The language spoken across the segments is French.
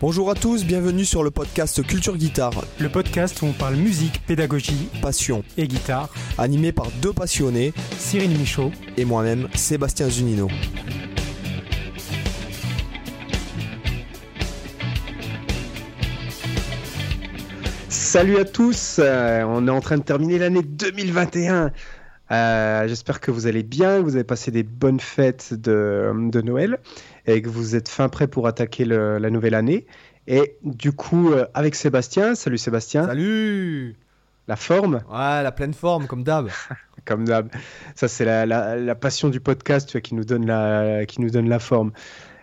Bonjour à tous, bienvenue sur le podcast Culture Guitare, Le podcast où on parle musique, pédagogie passion, et guitare. animé par deux passionnés Cyril Michaud. et moi-même, Sébastien Zunino. Salut à tous, euh, on est en train de terminer l'année 2021. Euh, J'espère que vous allez bien, que vous avez passé des bonnes fêtes de, de Noël et que vous êtes fin prêt pour attaquer le- la nouvelle année. Et du coup, euh, avec Sébastien, salut Sébastien, Salut la forme, Ouais, la pleine forme, comme d'hab. comme d'hab. Ça, c'est la, la- la passion du podcast tu vois, qui, nous donne la, qui nous donne la forme.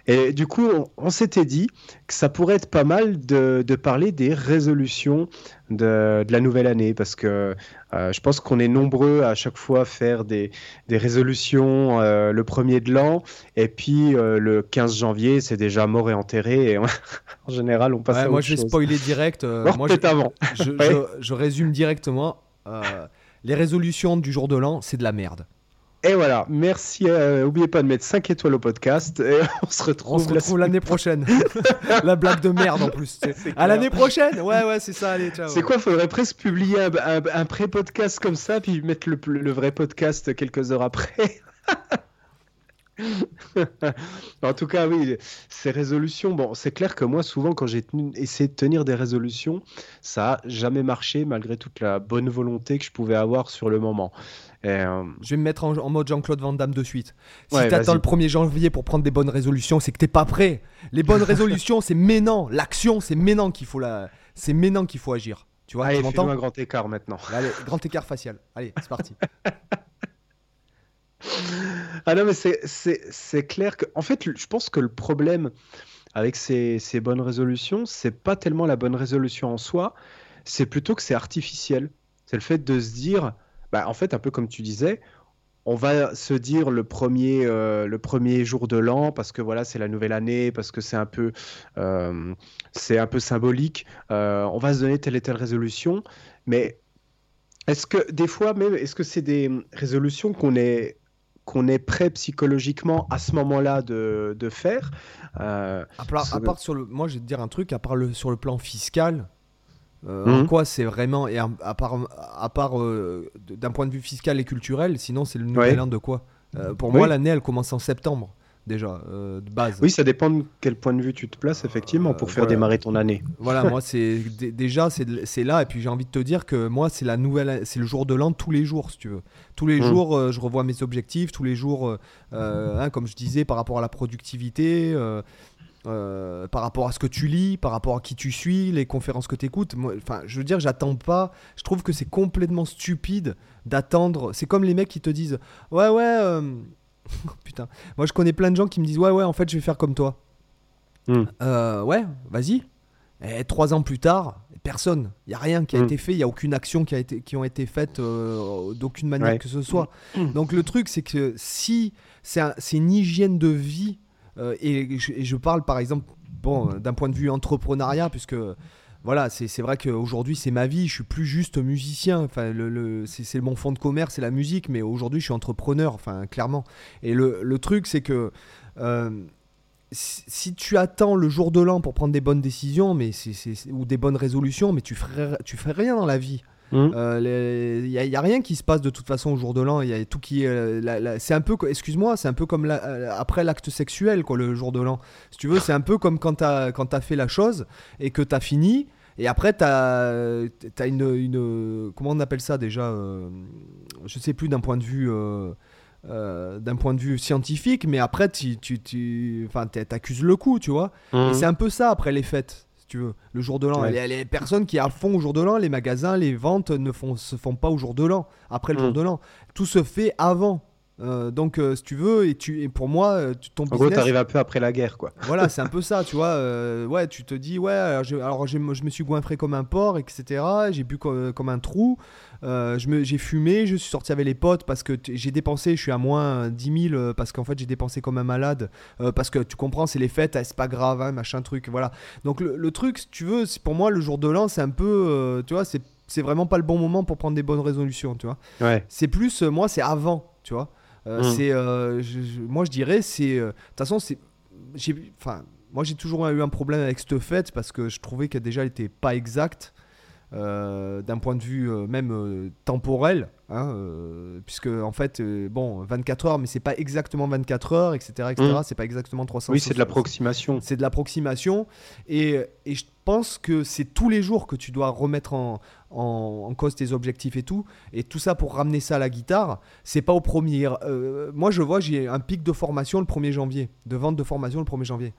Et du coup, on, on s'était dit que ça pourrait être pas mal de, de parler des résolutions de, de la nouvelle année, parce que euh, je pense qu'on est nombreux à chaque fois à faire des, des résolutions euh, le premier de l'an, et puis euh, le 15 janvier, c'est déjà mort et enterré, et on- en général, on passe Ouais, à moi, autre je vais chose. spoiler direct. euh, moi, je, avant. je- Ouais. je- je résume directement. les résolutions du jour de l'an, c'est de la merde. Et voilà, merci. euh, N'oubliez pas de mettre 5 étoiles au podcast, et on se retrouve, On se la retrouve semaine l'année prochaine. la blague de merde en plus. À l'année prochaine Ouais, ouais, c'est ça, allez, ciao. C'est quoi Faudrait presque publier un, un- un pré-podcast comme ça, puis mettre le, le vrai podcast quelques heures après. en tout cas, oui, ces résolutions, bon, c'est clair que moi, souvent, quand j'ai essayé de tenir des résolutions, ça a jamais marché, malgré toute la bonne volonté que je pouvais avoir sur le moment. Euh, Je vais me mettre en, en mode Jean-Claude Van Damme de suite. Si Ouais, t'attends le 1er janvier pour prendre des bonnes résolutions, c'est que t'es pas prêt. Les bonnes résolutions, c'est maintenant. L'action, c'est maintenant qu'il faut la... C'est maintenant qu'il faut agir. Tu vois, allez, tu un grand écart maintenant. Allez, grand écart facial. Allez, c'est parti. Ah non, mais c'est- clair que. En fait, je pense que le problème avec ces, ces bonnes résolutions, c'est pas tellement la bonne résolution en soi, c'est plutôt que c'est artificiel. C'est le fait de se dire, bah, en fait, un peu comme tu disais, on va se dire le premier, euh, le premier jour de l'an parce que voilà, c'est la nouvelle année, parce que c'est un peu, euh, c'est un peu symbolique. euh, on va se donner telle et telle résolution, mais est-ce que des fois même, est-ce que c'est des résolutions qu'on est qu'on est prêt psychologiquement à ce moment-là de, de faire? À part, à part sur le, moi, je vais te dire un truc. À part le, sur le plan fiscal, euh, en quoi c'est vraiment et à, à part, à part euh, d'un point de vue fiscal et culturel, sinon c'est le nouvel Ouais. an de quoi? Euh, Pour Oui. moi, l'année elle commence en septembre déjà euh, de base. Oui, ça dépend de quel point de vue tu te places, effectivement, pour faire voilà. démarrer ton année. Voilà, moi c'est dé- déjà c'est là et puis j'ai envie de te dire que moi c'est la nouvelle c'est le jour de l'an tous les jours si tu veux. Tous les Mm. jours je revois mes objectifs, tous les jours hein, comme je disais par rapport à la productivité euh, par rapport à ce que tu lis, par rapport à qui tu suis, les conférences que tu écoutes. Enfin, je veux dire, j'attends pas. Je trouve que c'est complètement stupide d'attendre. C'est comme les mecs qui te disent Ouais, ouais. euh, Putain. Moi, je connais plein de gens qui me disent Ouais, ouais, en fait, je vais faire comme toi. Mm. Euh, ouais, vas-y. Et trois ans plus tard, personne. Il y a rien qui a Mm. été fait. Il y a aucune action qui a été qui ont été faites euh, d'aucune manière Ouais. que ce soit. Mm. Donc le truc, c'est que si c'est un- c'est une hygiène de vie et, je, et je parle par exemple, bon, euh, d'un point de vue entrepreneuriat, puisque voilà, c'est vrai qu'aujourd'hui c'est ma vie. Je suis plus juste musicien. Enfin, le, le- c'est mon fond de commerce, c'est la musique. Mais aujourd'hui, je suis entrepreneur. Enfin, clairement. Et le, le truc, c'est que euh, si, tu attends le jour de l'an pour prendre des bonnes décisions, mais c'est- ou des bonnes résolutions, mais tu ferais, tu fais rien dans la vie. Il n'y a, rien qui se passe de toute façon au jour de l'an. Il y a tout qui euh, c'est un peu, excuse-moi, c'est un peu comme la- euh, après l'acte sexuel, quoi, le jour de l'an. Si tu veux, c'est un peu comme quand tu as, quand as fait la chose et que tu as fini. Et après, tu as, une, une. Comment on appelle ça déjà euh, Je sais plus d'un point de vue. euh, euh, d'un point de vue scientifique, mais après, tu, tu, tu, enfin, t'accuses le coup, tu vois. Et c'est un peu ça après les fêtes, tu veux, le jour de l'an. Ouais. Les, les personnes qui à fond au jour de l'an, les magasins, les ventes ne font, se font pas au jour de l'an, après le Mm. jour de l'an. Tout se fait avant. Euh, donc, euh, si tu veux, et, tu, et pour moi, euh, tu, ton En gros, business, t'arrives un peu après la guerre, quoi. voilà, c'est un peu ça, tu vois. euh, ouais, tu te dis, ouais, alors, je me suis goinfré comme un porc, etc. J'ai bu co- comme, un trou. je me- j'ai fumé, je suis sorti avec les potes parce que j'ai dépensé, je suis à moins 10 000 euh, parce qu'en fait j'ai dépensé comme un malade. parce que tu comprends, c'est les fêtes, ah, c'est pas grave, hein, machin truc, voilà. Donc le, le truc, si tu veux, c'est- pour moi, le jour de l'an, c'est un peu, tu vois, c'est vraiment pas le bon moment pour prendre des bonnes résolutions, tu vois. Ouais. C'est plus, moi, c'est avant, tu vois. Euh, Mm. C'est, euh, je- je- moi, je dirais, c'est, euh, de toute façon, c'est, j'ai, enfin, moi j'ai toujours eu un problème avec cette fête parce que je trouvais qu'elle déjà était pas exacte. d'un point de vue même temporel, hein, puisque en fait, bon, 24 heures, mais c'est pas exactement 24 heures, etc., etc. Mm. C'est pas exactement 300. Oui, c'est de l'approximation. C'est de l'approximation. Et, et je pense que c'est tous les jours que tu dois remettre en, en, cause tes objectifs et tout. Et tout ça pour ramener ça à la guitare, c'est pas au premier. euh, moi, je vois, j'ai un pic de formation le 1er janvier, de vente de formation le 1er janvier.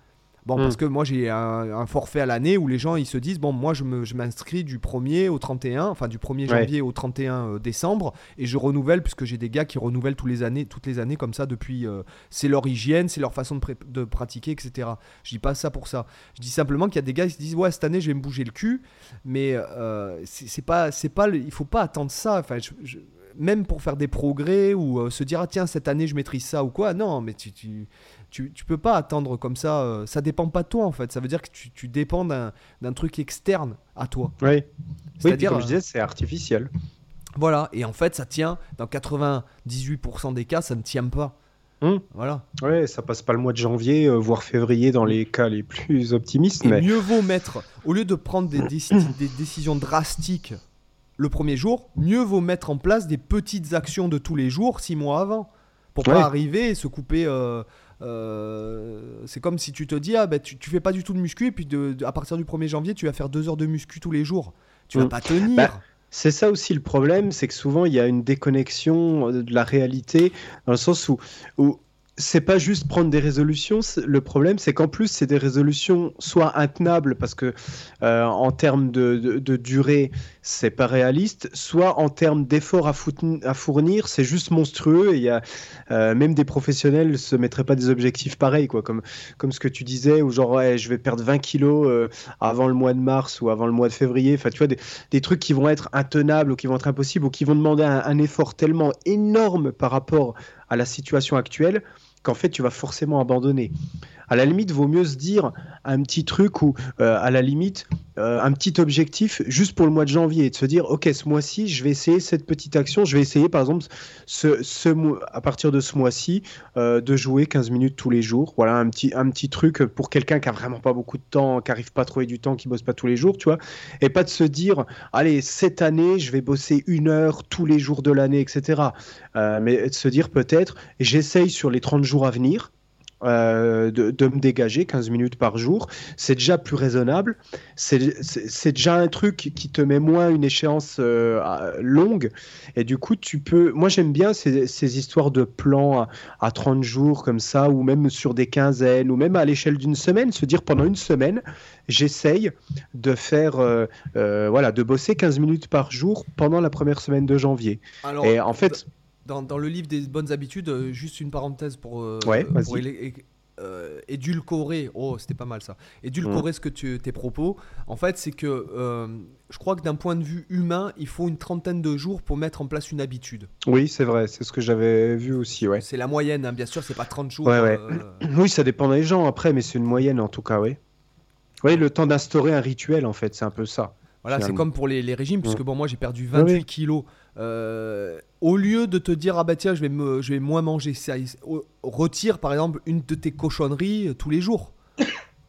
Bon, Mm. parce que moi, j'ai un, un forfait à l'année où les gens, ils se disent, bon, moi, je m'inscris du 1er au 31, enfin du 1er Ouais. janvier au 31 euh, décembre, et je renouvelle, puisque j'ai des gars qui renouvellent tous les années, toutes les années comme ça depuis... euh, c'est leur hygiène, c'est leur façon de, de pratiquer, etc. Je dis pas ça pour ça. Je dis simplement qu'il y a des gars qui se disent ouais cette année je vais me bouger le cul, mais euh, c'est pas c'est pas le- il faut pas attendre ça. Enfin je- je- même pour faire des progrès ou euh, se dire ah tiens cette année je maîtrise ça ou quoi. Non mais tu tu, tu, tu peux pas attendre comme ça. euh, ça dépend pas de toi en fait. Ça veut dire que tu, tu dépends d'un d'un truc externe à toi. Oui. Oui, C'est-à-dire comme je euh, disais, c'est artificiel. voilà et en fait ça tient dans 98% des cas ça ne tient pas. Hmm. Voilà. Ouais, ça passe pas le mois de janvier, euh, voire février dans les cas les plus optimistes, Et mais mieux vaut mettre, au lieu de prendre des décisions drastiques le premier jour, mieux vaut mettre en place des petites actions de tous les jours, six mois avant, pour Ouais. pas arriver et se couper. euh, euh, c'est comme si tu te dis, ah, ben, tu, tu fais pas du tout de muscu, et puis de, de- à partir du 1er janvier, tu vas faire deux heures de muscu tous les jours. Tu vas Mm. pas tenir. Bah, C'est ça aussi le problème, c'est que souvent il y a une déconnexion euh, de la réalité, dans le sens où, où c'est pas juste prendre des résolutions. Le problème, c'est qu'en plus, c'est des résolutions soit intenables parce que euh, en termes de, de- de durée, c'est pas réaliste, soit en termes d'efforts à, fournir, c'est juste monstrueux. Et y a euh, même des professionnels se mettraient pas des objectifs pareils, quoi, comme comme ce que tu disais, où genre je vais perdre 20 kilos euh, avant le mois de mars ou avant le mois de février. Enfin, tu vois des trucs qui vont être intenables ou qui vont être impossibles ou qui vont demander un effort tellement énorme par rapport à la situation actuelle qu'en fait tu vas forcément abandonner. À la limite, vaut mieux se dire un petit truc ou euh, à la limite euh, un petit objectif juste pour le mois de janvier et de se dire ok ce mois-ci je vais essayer cette petite action, je vais essayer par exemple ce, à partir de ce mois-ci euh, de jouer 15 minutes tous les jours. Voilà un petit un petit truc pour quelqu'un qui a vraiment pas beaucoup de temps, qui arrive pas à trouver du temps, qui bosse pas tous les jours, tu vois, et pas de se dire allez, cette année, je vais bosser une heure tous les jours de l'année, etc. Mais de se dire peut-être, j'essaye sur les 30 jours à venir. Euh, de, de me dégager 15 minutes par jour, c'est déjà plus raisonnable. C'est déjà un truc qui te met moins une échéance euh, longue. Et du coup, tu peux. Moi, j'aime bien ces, ces histoires de plans à, à 30 jours comme ça, ou même sur des quinzaines, ou même à l'échelle d'une semaine, se dire pendant une semaine, j'essaye de faire. euh, euh, voilà, de bosser 15 minutes par jour pendant la première semaine de janvier. Alors, Et en fait. Dans, dans le livre des bonnes habitudes, euh, juste une parenthèse pour, euh, Ouais, pour euh, édulcorer, oh c'était pas mal ça, édulcorer ce que tu, tes propos, en fait c'est que euh, je crois que d'un point de vue humain, il faut une trentaine de jours pour mettre en place une habitude. Oui, c'est vrai, c'est ce que j'avais vu aussi, ouais. C'est la moyenne, hein, bien sûr, c'est pas 30 jours. Ouais, ouais. euh, Oui, ça dépend des gens après, mais c'est une moyenne en tout cas, oui. Oui, le temps d'instaurer un rituel, en fait, c'est un peu ça. Voilà, c'est comme pour les, les régimes, puisque bon, moi j'ai perdu 28 oui. kilos. Euh, au lieu de te dire, ah bah tiens, je vais, me, je vais moins manger, ça, retire par exemple une de tes cochonneries euh, tous les jours.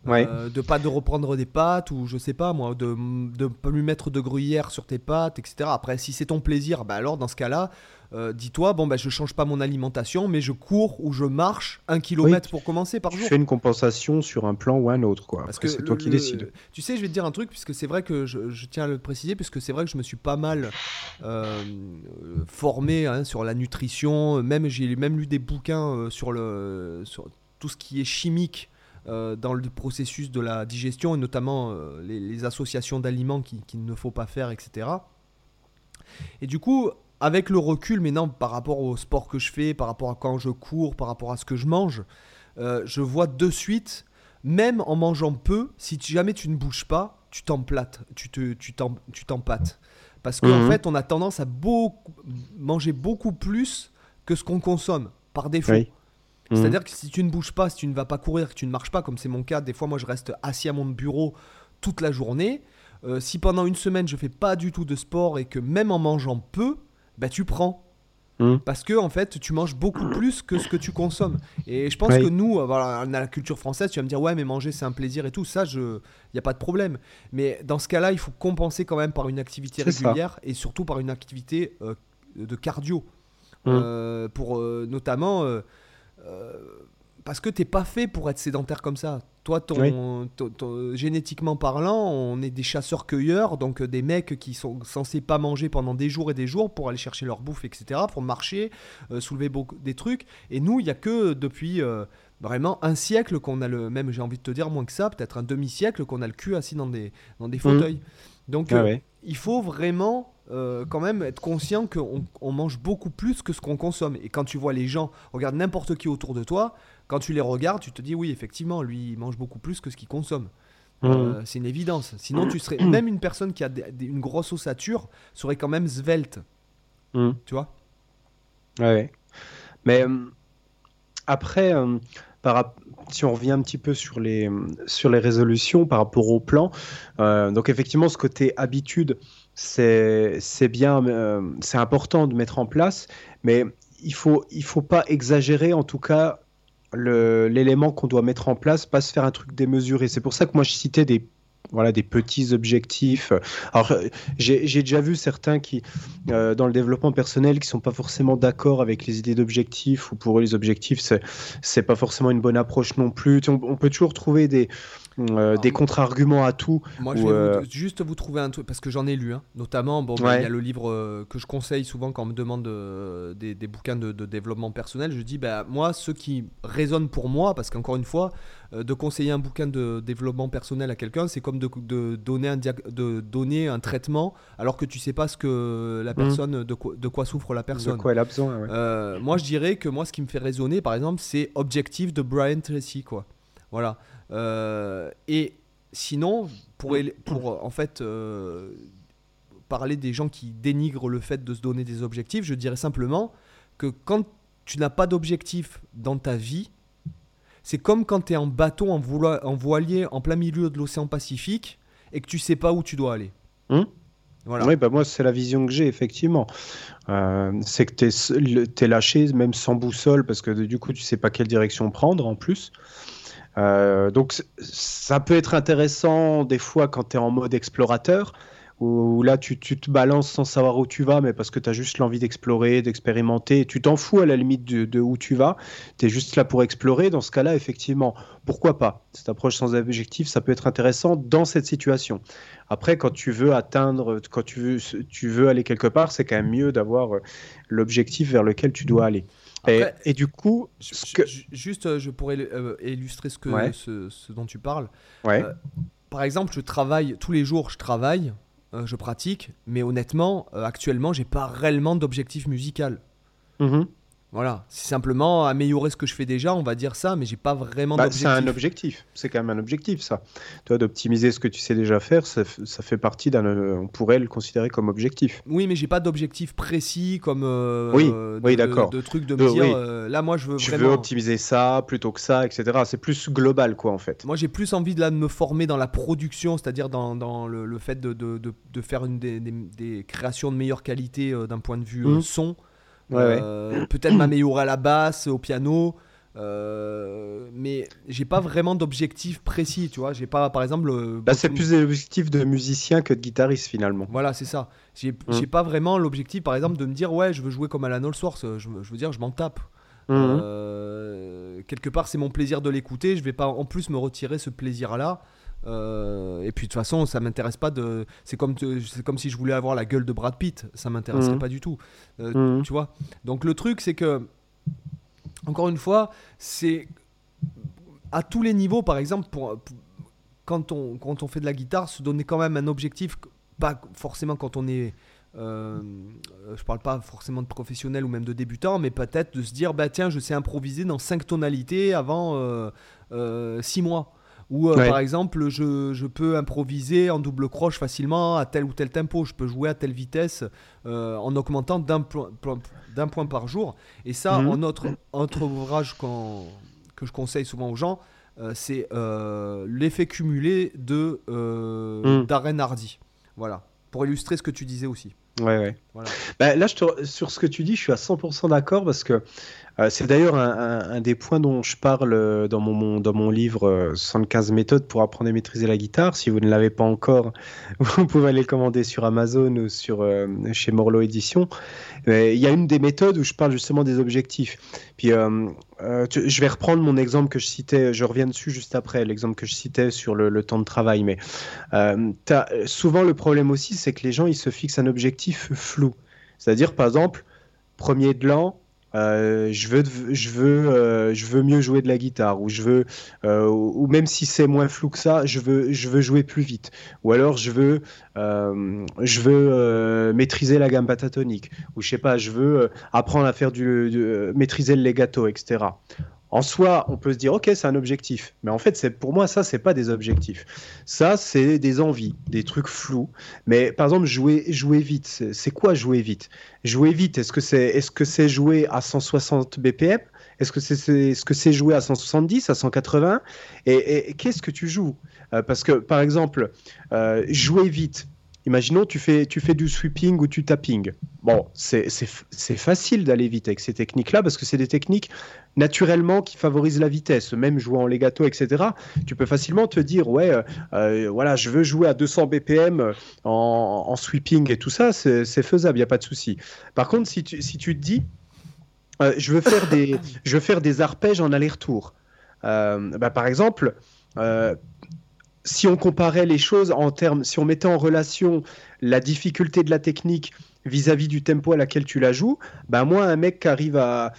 Ouais. Euh, de pas de reprendre des pâtes ou je sais pas moi, de pas lui mettre de gruyère sur tes pâtes, etc. Après, si c'est ton plaisir, bah alors dans ce cas-là, euh, dis-toi, bon bah je change pas mon alimentation, mais je cours ou je marche un kilomètre pour commencer par Tu jour. fais une compensation sur un plan ou un autre, quoi. Parce Après, que c'est toi qui décides. Tu sais, je vais te dire un truc, puisque c'est vrai que je, je tiens à le préciser, puisque c'est vrai que je me suis pas mal euh, formé hein, sur la nutrition. Même j'ai même lu des bouquins euh, sur le sur tout ce qui est chimique. euh, dans le processus de la digestion et notamment euh, les, les associations d'aliments qui- qu'il ne faut pas faire, etc. Et du coup, avec le recul maintenant par rapport au sport que je fais, par rapport à quand je cours, par rapport à ce que je mange, euh, je vois de suite, même en mangeant peu, si tu- jamais tu ne bouges pas, tu t'emplates, tu te, tu t'empâtes. Parce qu'en Mhm. fait, on a tendance à beaucoup, manger beaucoup plus que ce qu'on consomme, par défaut. Oui. Mhm. C'est-à-dire que si tu ne bouges pas, si tu ne vas pas courir, que tu ne marches pas, comme c'est mon cas, des fois moi je reste assis à mon bureau toute la journée. euh, si pendant une semaine je fais pas du tout de sport et que même en mangeant peu, bah tu prends. Mm. Parce que en fait, tu manges beaucoup plus que ce que tu consommes. Et je pense Oui. que nous, euh, voilà, on a la culture française, tu vas me dire ouais, mais manger c'est un plaisir et tout. Ça, je, il y a pas de problème. Mais dans ce cas-là, il faut compenser quand même par une activité ça. régulière et surtout par une activité euh, de cardio, Mm. Euh, pour euh, notamment. Parce que t'es pas fait pour être sédentaire comme ça. Toi, ton, Oui. ton- ton- génétiquement parlant, on est des chasseurs-cueilleurs, donc euh, des mecs qui sont censés pas manger pendant des jours et des jours pour aller chercher leur bouffe, etc., pour marcher, euh, soulever beaucoup des trucs. Et nous, il y a que depuis euh, vraiment un siècle qu'on a le même, j'ai envie de te dire moins que ça, peut-être un demi-siècle qu'on a le cul assis dans des dans des fauteuils. Donc Ah euh, ouais. il faut vraiment euh, quand même être conscient qu'on on mange beaucoup plus que ce qu'on consomme. Et quand tu vois les gens, regarde n'importe qui autour de toi, quand tu les regardes, tu te dis oui, effectivement, lui, il mange beaucoup plus que ce qu'il consomme. Euh, c'est une évidence. Sinon, tu serais même une personne qui a des- des- une grosse ossature serait quand même svelte, Mm. tu vois? Ouais. Mais euh, après, euh, par si on revient un petit peu sur les, sur les résolutions par rapport au plan, donc effectivement, ce côté habitude, c'est c'est bien, c'est important de mettre en place, mais il faut, il faut pas exagérer, en tout cas, l'élément qu'on doit mettre en place, pas se faire un truc démesuré. C'est pour ça que moi, je citais des voilà, des petits objectifs. Alors, euh, j'ai déjà vu certains qui, euh, dans le développement personnel, qui sont pas forcément d'accord avec les idées d'objectifs, ou pour eux, les objectifs, c'est c'est pas forcément une bonne approche non plus. On, on peut toujours trouver des, euh, des Ah. contre-arguments à tout. Moi, je vais euh, vous- juste vous trouver un truc, parce que j'en ai lu, hein. notamment, bon, ben, il Ouais. y a le livre que je conseille souvent quand on me demande des, des bouquins de, de développement personnel. Je dis, bah, moi, ceux qui résonnent pour moi, parce qu'encore une fois, de conseiller un bouquin de développement personnel à quelqu'un, c'est comme de, de donner un de donner un traitement alors que tu sais pas ce que la personne, de, quoi, de quoi souffre la De personne. quoi elle a besoin. ouais. Euh, moi, je dirais que moi, ce qui me fait résonner, par exemple, c'est Objectif de Brian Tracy, quoi. Voilà. Euh, et sinon, pour, pour en fait euh, parler des gens qui dénigrent le fait de se donner des objectifs, je dirais simplement que quand tu n'as pas d'objectif dans ta vie, c'est comme quand tu es en bateau, en, voilier, en plein milieu de l'océan Pacifique et que tu sais pas où tu dois aller. Hum. Voilà. Oui, bah moi, c'est la vision que j'ai, effectivement. Euh, c'est que tu es, lâché, même sans boussole, parce que du coup, tu sais pas quelle direction prendre en plus. Euh, donc, ça peut être intéressant des fois quand tu es en mode explorateur, où là, tu, tu te balances sans savoir où tu vas, mais parce que tu as juste l'envie d'explorer, d'expérimenter. Tu t'en fous à la limite de, de où tu vas. Tu es juste là pour explorer. Dans ce cas-là, effectivement, pourquoi pas? Cette approche sans objectif, ça peut être intéressant dans cette situation. Après, quand tu veux atteindre, quand tu veux, tu veux aller quelque part, c'est quand même mieux d'avoir euh, l'objectif vers lequel tu dois aller. Et, Après, et du coup, Je- que- Juste, euh, je pourrais euh, illustrer ce, que, Ouais. ce, ce dont tu parles. ouais, euh, Par exemple, je travaille tous les jours, je travaille, euh, je pratique, mais honnêtement, euh, actuellement, j'ai pas réellement d'objectif musical. Mhm. Voilà, c'est simplement améliorer ce que je fais déjà, on va dire ça, mais j'ai pas vraiment Bah, c'est d'objectif. un objectif. C'est quand même un objectif, ça. Toi, d'optimiser ce que tu sais déjà faire, ça, fait partie d'un. On pourrait le considérer comme objectif. Oui, mais j'ai pas d'objectif précis comme euh, Oui, oui, de- d'accord. De, trucs de De- me dire oui. euh, là, moi, je veux Tu vraiment. veux optimiser ça plutôt que ça, etc. C'est plus global, quoi, en fait. Moi, j'ai plus envie de, là, de me former dans la production, c'est-à-dire dans, dans le, le fait de, faire une des, des- des créations de meilleure qualité euh, d'un point de vue Mhm. son. Ouais, ouais. Euh, Peut-être m'améliorer à la basse, au piano. euh, mais j'ai pas vraiment d'objectif précis, tu vois. J'ai pas, par exemple. euh, Là, c'est plus des objectifs de musicien que de guitariste, finalement. Voilà, c'est ça. J'ai Mhm. j'ai pas vraiment l'objectif, par exemple, de me dire, ouais, je veux jouer comme Alan Allsworth. Je, je veux dire, je m'en tape. Euh, quelque part, c'est mon plaisir de l'écouter. Je vais pas en plus me retirer ce plaisir-là. Euh, et puis de toute façon, ça m'intéresse pas de. C'est comme, c'est comme si je voulais avoir la gueule de Brad Pitt. Ça m'intéresserait Mhm. pas du tout. Euh, Mhm. Tu vois. Donc le truc, c'est que encore une fois, c'est à tous les niveaux. Par exemple, pour, pour- quand on quand on fait de la guitare, se donner quand même un objectif. Pas forcément quand on est euh, je parle pas forcément de professionnel ou même de débutant, mais peut-être de se dire bah tiens, je sais improviser dans cinq tonalités avant 6 mois. Ou euh, Ouais. par exemple, je, je peux improviser en double croche facilement à tel ou tel tempo. Je peux jouer à telle vitesse euh, en augmentant d'un point, par jour. Et ça, Mhm. en autre, autre ouvrage qu'on- que je conseille souvent aux gens, euh, c'est l'effet cumulé de. Darren Hardy. Voilà, pour illustrer ce que tu disais aussi. Ouais, ouais. Voilà. Bah, là, je te- sur ce que tu dis, je suis à 100% d'accord parce que euh, c'est d'ailleurs un, des points dont je parle euh, dans mon, dans mon livre euh, 75 méthodes pour apprendre à maîtriser la guitare. Si vous ne l'avez pas encore, vous pouvez aller le commander sur Amazon ou sur, euh, chez Morlo Édition. Euh, Il y a une des méthodes où je parle justement des objectifs. Puis, euh, euh, je vais reprendre mon exemple que je citais, je reviens dessus juste après, l'exemple que je citais sur le, temps de travail. Mais euh, souvent, le problème aussi, c'est que les gens, ils se fixent un objectif flou. C'est-à-dire, par exemple, premier de l'an, euh, je, veux, je, veux, euh, je veux mieux jouer de la guitare, ou je veux, euh, ou même si c'est moins flou que ça, je veux, je veux jouer plus vite, ou alors je veux, je veux maîtriser la gamme pentatonique, ou je sais pas, je veux apprendre à faire du, du- maîtriser le legato, etc. En soi, on peut se dire, ok, c'est un objectif, mais en fait, pour moi, ça, c'est pas des objectifs. Ça, c'est des envies, des trucs flous. Mais par exemple, jouer, vite, c'est quoi jouer vite? Jouer vite, est-ce que c'est est -ce jouer à 160 BPM Est-ce que c'est est, -ce c'est jouer à 170, à 180 Et, et- et qu'est-ce que tu joues? Euh, Parce que, par exemple, euh, jouer vite, imaginons tu fais, tu fais du sweeping ou du tapping. Bon, c'est facile d'aller vite avec ces techniques-là parce que c'est des techniques naturellement qui favorisent la vitesse. Même jouer en legato, etc., tu peux facilement te dire, ouais, euh, euh, voilà, je veux jouer à 200 BPM en, en sweeping et tout ça, c'est faisable, il n'y a pas de souci. Par contre, si tu, si tu te dis, euh, je, veux faire des, je veux faire des arpèges en aller-retour, euh, bah, par exemple, si on comparait les choses en termes, si on mettait en relation la difficulté de la technique vis-à-vis du tempo à laquelle tu la joues, bah moi, un mec qui arrive à,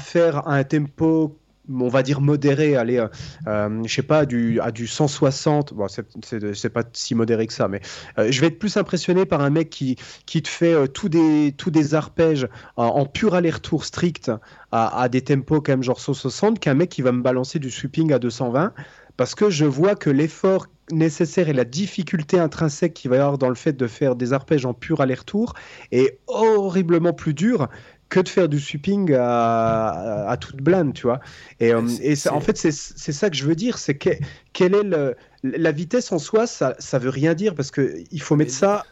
faire un tempo on va dire modéré, allez, euh, euh, je sais pas, du, à du 160, bon, c'est- pas si modéré que ça, mais euh, je vais être plus impressionné par un mec qui, qui te fait euh, tous des, tous des arpèges en, en pur aller-retour strict à, à des tempos quand même genre 160 qu'un mec qui va me balancer du sweeping à 220 parce que je vois que l'effort nécessaire et la difficulté intrinsèque qu'il va y avoir dans le fait de faire des arpèges en pur aller-retour est horriblement plus dur que de faire du sweeping à, toute blinde, tu vois. Et, euh, C'est- et ça- en fait, c'est ça que je veux dire, c'est que, quelle est le, la vitesse en soi, ça, ça veut rien dire parce que il faut mettre ça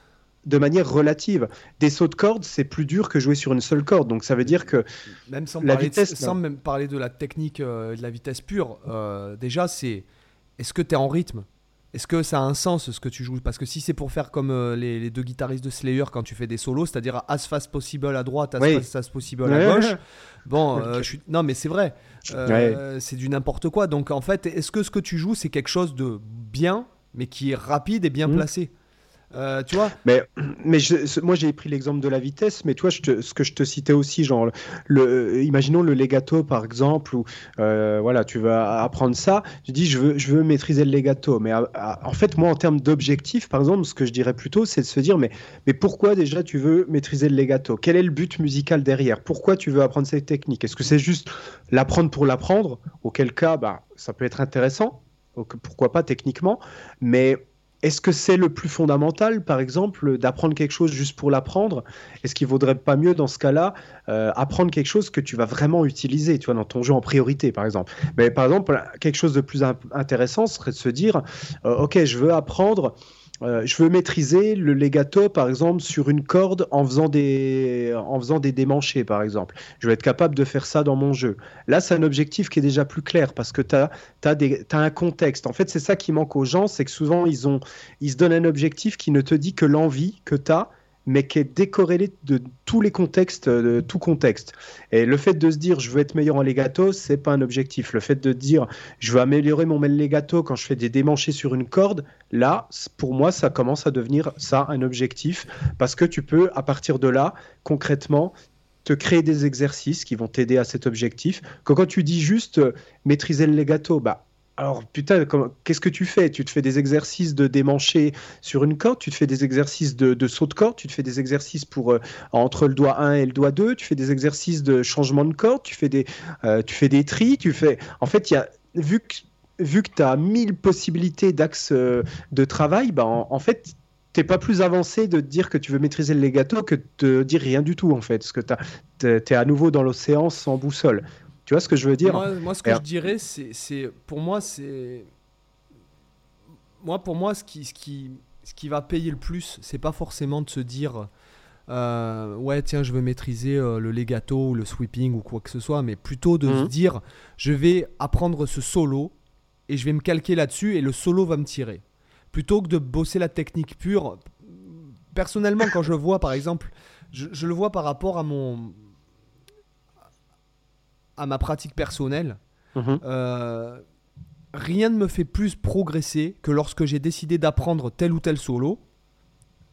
de manière relative. Des sauts de corde, c'est plus dur que jouer sur une seule corde, donc ça veut dire que Même sans, La parler, vitesse, de, sans même parler de la technique, euh, de la vitesse pure, euh, déjà, c'est est-ce que tu es en rythme? Est-ce que ça a un sens ce que tu joues? Parce que si c'est pour faire comme euh, les, les deux guitaristes de Slayer quand tu fais des solos, c'est-à-dire as fast possible à droite, as Oui. fast as possible à Ouais. gauche, bon, je suis... non mais c'est vrai, c'est du n'importe quoi. Donc en fait, est-ce que ce que tu joues, c'est quelque chose de bien, mais qui est rapide et bien Mhm. placé? Euh, tu vois Mais, mais moi, j'ai pris l'exemple de la vitesse, mais toi, je ce que je te citais aussi, genre, le, euh, imaginons le legato, par exemple, où euh, voilà, tu vas apprendre ça. Tu dis, je veux, je veux maîtriser le legato. Mais en fait, moi, en termes d'objectif, par exemple, ce que je dirais plutôt, c'est de se dire, mais, mais pourquoi déjà tu veux maîtriser le legato? Quel est le but musical derrière? Pourquoi tu veux apprendre cette technique? Est-ce que c'est juste l'apprendre pour l'apprendre? Auquel cas, bah, ça peut être intéressant. Pourquoi pas techniquement Mais est-ce que c'est le plus fondamental, par exemple, d'apprendre quelque chose juste pour l'apprendre? Est-ce qu'il vaudrait pas mieux, dans ce cas-là, euh, apprendre quelque chose que tu vas vraiment utiliser, tu vois, dans ton jeu en priorité, par exemple? Mais par exemple, quelque chose de plus in- intéressant serait de se dire, euh, ok, je veux apprendre. Euh, je veux maîtriser le legato, par exemple, sur une corde en faisant des, en faisant des démanchés, par exemple. Je veux être capable de faire ça dans mon jeu. Là, c'est un objectif qui est déjà plus clair parce que tu as, un contexte. En fait, c'est ça qui manque aux gens, c'est que souvent, ils, ont, ils se donnent un objectif qui ne te dit que l'envie que tu as, mais qui est décorrélé de tous les contextes, de tout contexte. Et le fait de se dire je veux être meilleur en legato, c'est pas un objectif. Le fait de dire je veux améliorer mon legato quand je fais des démanchés sur une corde, là, pour moi, ça commence à devenir ça un objectif parce que tu peux, à partir de là, concrètement, te créer des exercices qui vont t'aider à cet objectif. Que quand tu dis juste euh, maîtriser le legato, bah alors putain, qu'est-ce que tu fais? Tu te fais des exercices de démancher sur une corde, tu te fais des exercices de, saut de corde, tu te fais des exercices pour euh, entre le doigt 1 et le doigt 2, tu fais des exercices de changement de corde, tu fais des, euh, tu fais des tris, tu fais... En fait, vu que, vu que tu as mille possibilités d'axes euh, de travail, bah, en, en fait, t'es pas plus avancé de te dire que tu veux maîtriser le legato que de dire rien du tout, en fait, parce que tu es à nouveau dans l'océan sans boussole. Tu vois ce que je veux dire Moi, moi, ce que Et- je dirais, c'est, pour moi, c'est, moi, pour moi, ce qui, ce qui, ce qui va payer le plus, c'est pas forcément de se dire, euh, ouais, tiens, je veux maîtriser euh, le legato ou le sweeping ou quoi que ce soit, mais plutôt de se Mhm. dire, je vais apprendre ce solo et je vais me calquer là-dessus et le solo va me tirer. Plutôt que de bosser la technique pure. Personnellement, quand je vois, par exemple, je, je le vois par rapport à mon à ma pratique personnelle. Mhm. Euh, rien ne me fait plus progresser que lorsque j'ai décidé d'apprendre tel ou tel solo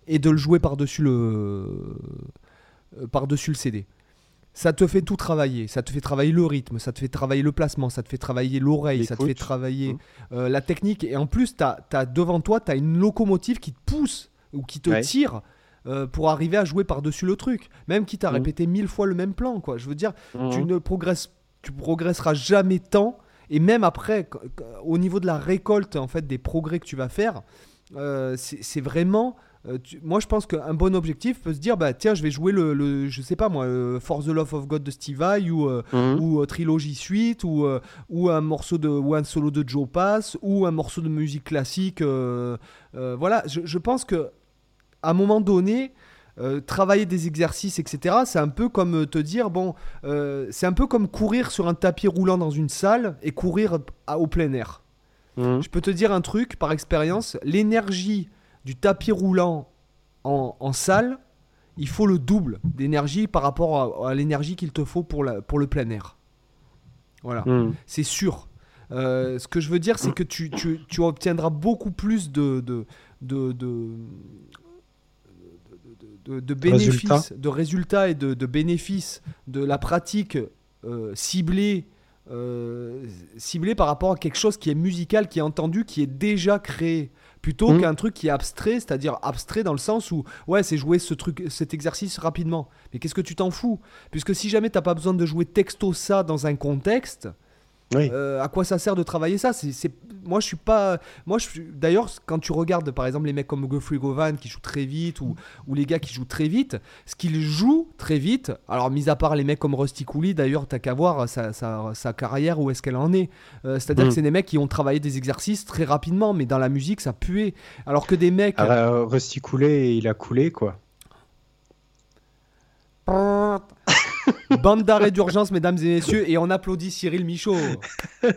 et de le jouer par-dessus le euh, par-dessus le CD. Ça te fait tout travailler, ça te fait travailler le rythme, ça te fait travailler le placement, ça te fait travailler l'oreille, ça te fait travailler Mhm. euh, la technique et en plus as, devant toi, tu as une locomotive qui te pousse ou qui te Ouais. tire euh, pour arriver à jouer par-dessus le truc, même qui t'a Mhm. répété mille fois le même plan quoi. Je veux dire, tu Mhm. ne progresses tu progresseras jamais tant et même après au niveau de la récolte en fait des progrès que tu vas faire euh, c'est vraiment euh, tu- moi je pense qu'un bon objectif peut se dire bah tiens je vais jouer le, le- je sais pas moi euh, For the Love of God de Steve Vai ou euh, ou euh, Trilogy Suite ou, ou un morceau de ou un solo de Joe Pass ou un morceau de musique classique voilà je, je pense que à un moment donné euh, travailler des exercices etc c'est un peu comme euh, te dire bon euh, c'est un peu comme courir sur un tapis roulant dans une salle et courir à- au plein air Mhm. je peux te dire un truc par expérience l'énergie du tapis roulant en, en salle il faut le double d'énergie par rapport à, à l'énergie qu'il te faut pour, la- pour le plein air voilà Mhm. c'est sûr. Euh, ce que je veux dire, c'est que tu, tu- tu obtiendras beaucoup plus de, de, de, de, de- bénéfices, Résultats. de résultats et de, de bénéfices de la pratique euh, ciblée, euh, ciblée par rapport à quelque chose qui est musical, qui est entendu, qui est déjà créé. Plutôt Mhm. qu'un truc qui est abstrait, c'est-à-dire abstrait dans le sens où, ouais, c'est jouer ce truc, cet exercice rapidement. Mais qu'est-ce que tu t'en fous? Puisque si jamais t'as pas besoin de jouer texto ça dans un contexte, Oui. euh, à quoi ça sert de travailler ça? C'est, c'est- Moi, je suis pas. Moi, je. D'ailleurs, quand tu regardes par exemple les mecs comme Geoffrey Govan qui jouent très vite ou, ou les gars qui jouent très vite, ce qu'ils jouent très vite, alors mis à part les mecs comme Rusty Cooley, d'ailleurs, t'as qu'à voir sa, sa- sa carrière, où est-ce qu'elle en est. Euh, c'est-à-dire Mm. que c'est des mecs qui ont travaillé des exercices très rapidement, mais dans la musique, ça puait. Alors que des mecs. Ah, euh, Rusty coulé, il a coulé quoi. Bande d'arrêt d'urgence, mesdames et messieurs, et on applaudit Cyril Michaud.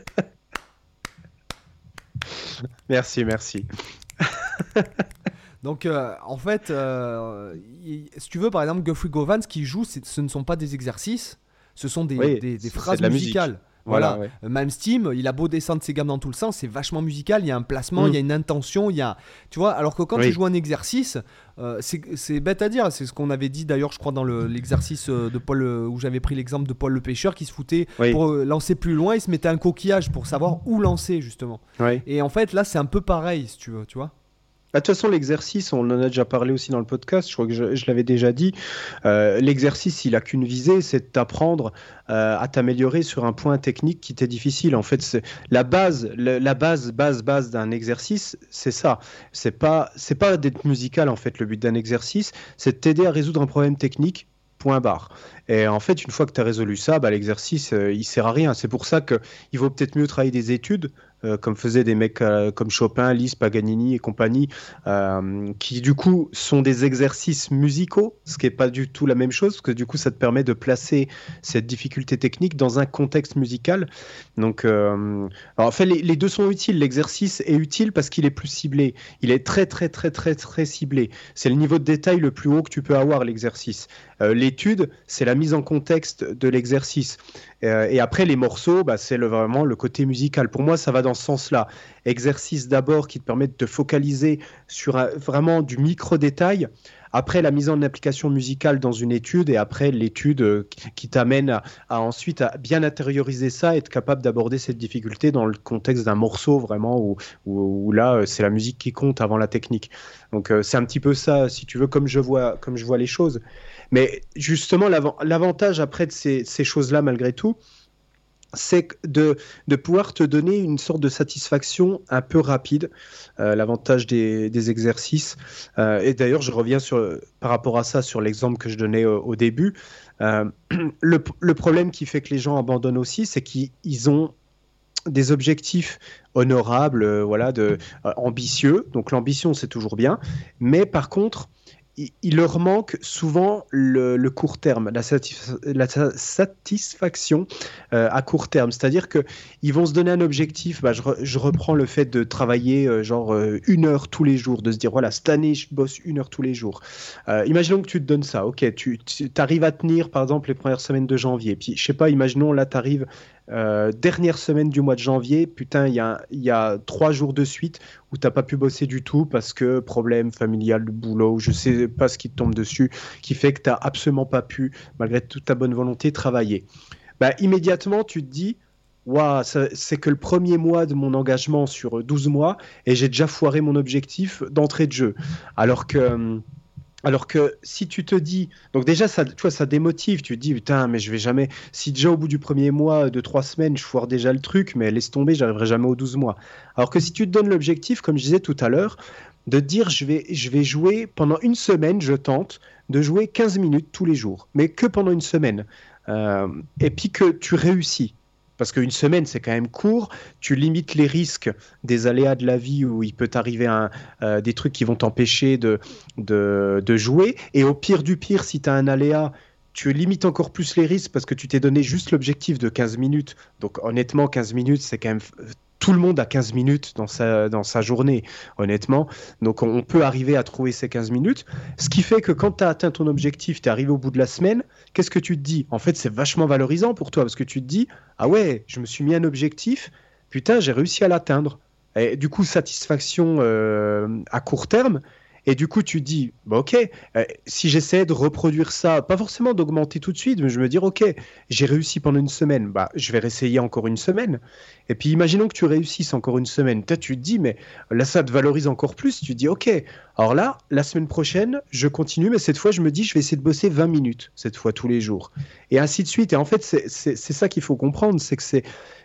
Merci, merci. Donc, euh, en fait, euh, il- si tu veux, par exemple, Geoffrey Govan, ce qu'il joue, ce ne sont pas des exercices, ce sont des, Oui, des- des c'est- phrases de musique. Voilà. Voilà. ouais. Même Steam, il a beau descendre ses gammes dans tout le sens, c'est vachement musical, il y a un placement, Mm. il y a une intention, il y a... Tu vois, alors que quand Oui. tu joues un exercice, euh, c'est bête à dire, c'est ce qu'on avait dit d'ailleurs, je crois, dans le- l'exercice euh, de Paul, euh, où j'avais pris l'exemple de Paul le pêcheur qui se foutait, Oui. pour lancer plus loin, il se mettait un coquillage pour savoir où lancer, justement. Et en fait, là, c'est un peu pareil, si tu veux, tu vois. Bah, De toute façon, l'exercice, on en a déjà parlé aussi dans le podcast, je crois que je, l'avais déjà dit, euh, l'exercice, il a qu'une visée, c'est de t'apprendre euh, à t'améliorer sur un point technique qui t'est difficile. En fait, la base, la base, base, base d'un exercice, c'est ça. C'est pas, pas d'être musical, en fait, le but d'un exercice, c'est de t'aider à résoudre un problème technique. Point barre. Et en fait, une fois que tu as résolu ça, bah, l'exercice, euh, il sert à rien. C'est pour ça qu'il vaut peut-être mieux travailler des études, euh, comme faisaient des mecs euh, comme Chopin, Liszt, Paganini et compagnie, euh, qui du coup sont des exercices musicaux, ce qui n'est pas du tout la même chose, parce que du coup ça te permet de placer cette difficulté technique dans un contexte musical. Donc, alors, en fait, les, les deux sont utiles. L'exercice est utile parce qu'il est plus ciblé. Il est très très très très très ciblé. C'est le niveau de détail le plus haut que tu peux avoir l'exercice. L'étude, c'est la mise en contexte de l'exercice. Euh, et après, les morceaux, bah, c'est le, vraiment le côté musical. Pour moi, ça va dans ce sens-là. Exercice d'abord qui te permet de te focaliser sur un- vraiment du micro-détail. Après, la mise en application musicale dans une étude. Et après, l'étude euh, qui, t'amène à, ensuite à bien intérioriser ça, être capable d'aborder cette difficulté dans le contexte d'un morceau vraiment où, là, euh, c'est la musique qui compte avant la technique. Donc, euh, c'est un petit peu ça, si tu veux, comme je vois, comme je vois les choses. Mais justement, l'avan- l'avantage après de ces choses-là, malgré tout, c'est de, de pouvoir te donner une sorte de satisfaction un peu rapide, euh, l'avantage des, des exercices. Euh, et d'ailleurs, je reviens sur, par rapport à ça sur l'exemple que je donnais au, début. Euh, le, le problème qui fait que les gens abandonnent aussi, c'est qu'ils ils ont des objectifs honorables, voilà, de, ambitieux. Donc l'ambition, c'est toujours bien. Mais par contre, il, leur manque souvent le, court terme, la, satisfaction euh, à court terme. C'est-à-dire qu'ils vont se donner un objectif. Bah, je, reprends le fait de travailler euh, genre euh, une heure tous les jours, de se dire voilà, cette année, je bosse une heure tous les jours. imaginons que tu te donnes ça. Ok, tu, arrives à tenir par exemple les premières semaines de janvier. Puis je sais pas, imaginons là, tu arrives euh, dernière semaine du mois de janvier, putain, il y a, trois jours de suite où t'as pas pu bosser du tout parce que problème familial, boulot, je sais pas ce qui te tombe dessus, qui fait que t'as absolument pas pu, malgré toute ta bonne volonté, travailler. Bah, immédiatement, tu te dis, waouh, c'est que le premier mois de mon engagement sur 12 mois et j'ai déjà foiré mon objectif d'entrée de jeu. Alors que hum, alors que si tu te dis, donc déjà ça, tu ça démotive. Tu te dis putain, mais je vais jamais. Si déjà au bout du premier mois de trois semaines, je foire déjà le truc, mais laisse tomber, j'arriverai jamais aux 12 mois. Alors que si tu te donnes l'objectif, comme je disais tout à l'heure, de dire je vais, je vais jouer pendant une semaine, je tente de jouer 15 minutes tous les jours, mais que pendant une semaine. Euh, et puis que tu réussis parce qu'une semaine, c'est quand même court. Tu limites les risques des aléas de la vie où il peut t'arriver euh, des trucs qui vont t'empêcher de, de, jouer. Et au pire du pire, si tu as un aléa, tu limites encore plus les risques parce que tu t'es donné juste l'objectif de 15 minutes. Donc honnêtement, 15 minutes, c'est quand même tout le monde a 15 minutes dans sa, journée, honnêtement. Donc on peut arriver à trouver ces 15 minutes. Ce qui fait que quand tu as atteint ton objectif, tu es arrivé au bout de la semaine, qu'est-ce que tu te dis? En fait, c'est vachement valorisant pour toi parce que tu te dis, ah ouais, je me suis mis un objectif, putain, j'ai réussi à l'atteindre. Et du coup, satisfaction euh, à court terme, et du coup, tu dis, bah, ok, euh, si j'essaie de reproduire ça, pas forcément d'augmenter tout de suite, mais je me dis, ok, j'ai réussi pendant une semaine, bah, je vais réessayer encore une semaine. Et puis, imaginons que tu réussisses encore une semaine. Peut-être tu te dis, mais là, ça te valorise encore plus. Tu te dis, ok, alors là, la semaine prochaine, je continue, mais cette fois, je me dis, je vais essayer de bosser 20 minutes, cette fois, tous les jours. Et ainsi de suite. Et en fait, c'est ça qu'il faut comprendre, c'est que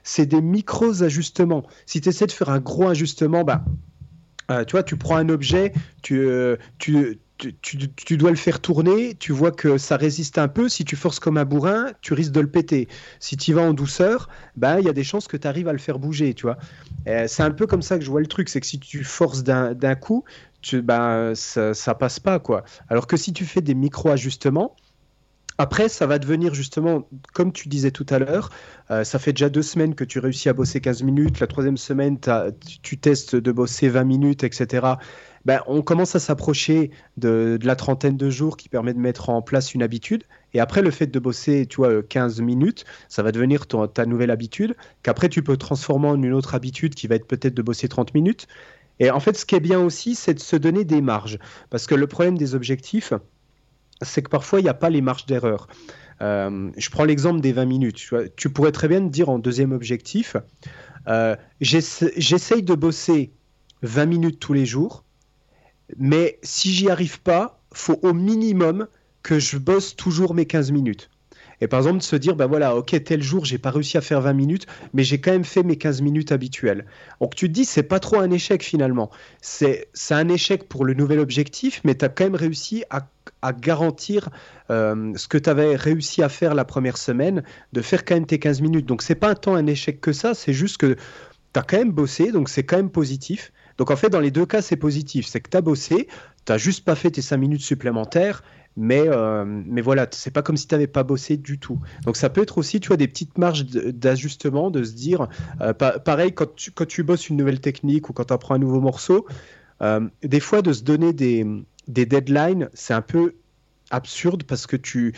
c'est des micros ajustements. Si tu essaies de faire un gros ajustement, bah, euh, tu vois, tu prends un objet, euh, tu, tu, tu, dois le faire tourner, tu vois que ça résiste un peu. Si tu forces comme un bourrin, tu risques de le péter. Si tu vas en douceur, ben, il y a des chances que tu arrives à le faire bouger, tu vois. Euh, c'est un peu comme ça que je vois le truc, c'est que si tu forces d'un coup, tu, ben, ça, ça passe pas, quoi. Alors que si tu fais des micro-ajustements, après, ça va devenir justement, comme tu disais tout à l'heure, euh, ça fait déjà deux semaines que tu réussis à bosser 15 minutes, la troisième semaine, tu testes de bosser 20 minutes, etc. Ben, on commence à s'approcher de, la trentaine de jours qui permet de mettre en place une habitude. Et après, le fait de bosser, tu vois, 15 minutes, ça va devenir ta nouvelle habitude, qu'après tu peux transformer en une autre habitude qui va être peut-être de bosser 30 minutes. Et en fait, ce qui est bien aussi, c'est de se donner des marges. Parce que le problème des objectifs, c'est que parfois, il n'y a pas les marges d'erreur. Euh, je prends l'exemple des 20 minutes. Tu, pourrais très bien te dire en deuxième objectif, euh, j'essaye de bosser 20 minutes tous les jours, mais si j'y arrive pas, faut au minimum que je bosse toujours mes 15 minutes. Et par exemple, de se dire, ben voilà, ok, tel jour, j'ai pas réussi à faire 20 minutes, mais j'ai quand même fait mes 15 minutes habituelles. Donc tu te dis, c'est pas trop un échec finalement. C'est un échec pour le nouvel objectif, mais tu as quand même réussi à, à garantir euh, ce que tu avais réussi à faire la première semaine, de faire quand même tes 15 minutes. Donc c'est pas tant un échec que ça, c'est juste que tu as quand même bossé, donc c'est quand même positif. Donc en fait, dans les deux cas, c'est positif. C'est que tu as bossé, tu juste pas fait tes 5 minutes supplémentaires mais, euh, mais voilà, c'est pas comme si tu n'avais pas bossé du tout. Donc ça peut être aussi, tu vois, des petites marges d'ajustement, de se dire, euh, pareil, quand tu, quand tu bosses une nouvelle technique ou quand tu apprends un nouveau morceau, euh, des fois de se donner des, des deadlines, c'est un peu absurde parce que tu,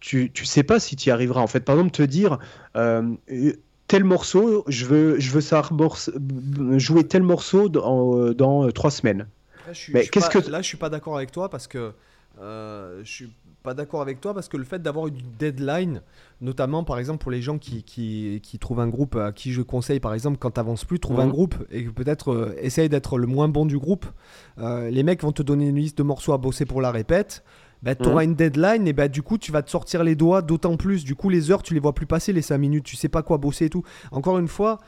tu, tu sais pas si tu y arriveras. En fait, par exemple, te dire, tel morceau, je veux, je veux savoir jouer tel morceau dans, dans trois semaines. Là, je suis, mais qu'est-ce que là, je suis pas d'accord avec toi parce que euh, je suis pas d'accord avec toi parce que le fait d'avoir une deadline, notamment par exemple pour les gens qui, qui, qui, trouvent un groupe à qui je conseille par exemple quand tu avances plus, trouve un mhm. groupe et peut-être euh, essaye d'être le moins bon du groupe. Euh, les mecs vont te donner une liste de morceaux à bosser pour la répète. Bah, tu auras une deadline et bah, du coup tu vas te sortir les doigts d'autant plus. Du coup les heures tu les vois plus passer les 5 minutes, tu sais pas quoi bosser et tout. Encore une fois...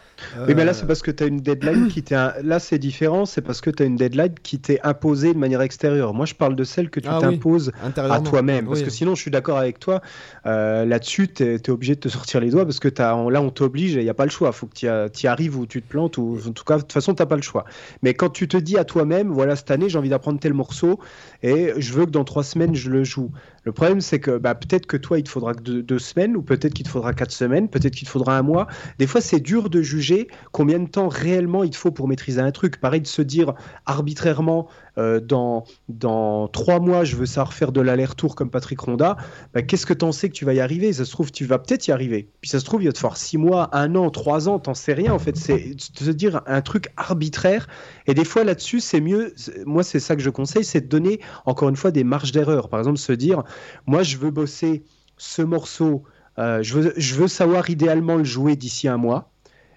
Oui mais là c'est parce que tu as une deadline qui t'est... Là c'est différent, c'est parce que tu as une deadline qui t'est imposée de manière extérieure. Moi je parle de celle que tu Ah oui, t'imposes à toi-même. Parce Oui. que sinon je suis d'accord avec toi, euh, là-dessus tu es, obligé de te sortir les doigts parce que t'as- là on t'oblige et il n'y a pas le choix. faut que tu y arrives ou tu te plantes ou en tout cas de toute façon tu pas le choix. Mais quand tu te dis à toi-même, voilà cette année j'ai envie d'apprendre tel morceau et je veux que dans trois semaines je le joue. Le problème, c'est que bah, peut-être que toi, il te faudra deux, semaines, ou peut-être qu'il te faudra quatre semaines, peut-être qu'il te faudra un mois. Des fois, c'est dur de juger combien de temps réellement il te faut pour maîtriser un truc. Pareil de se dire arbitrairement, euh, dans, dans trois mois, je veux savoir faire de l'aller-retour comme Patrick Ronda. Bah, Qu'est-ce que t'en sais que tu vas y arriver? Ça se trouve, tu vas peut-être y arriver. Puis ça se trouve, il va te falloir six mois, un an, trois ans, t'en sais rien. En fait, c'est de se dire un truc arbitraire. Et des fois, là-dessus, c'est mieux. Moi, c'est ça que je conseille, c'est de donner, encore une fois, des marges d'erreur. Par exemple, se dire, moi, je veux bosser ce morceau, euh, je, veux, savoir idéalement le jouer d'ici un mois.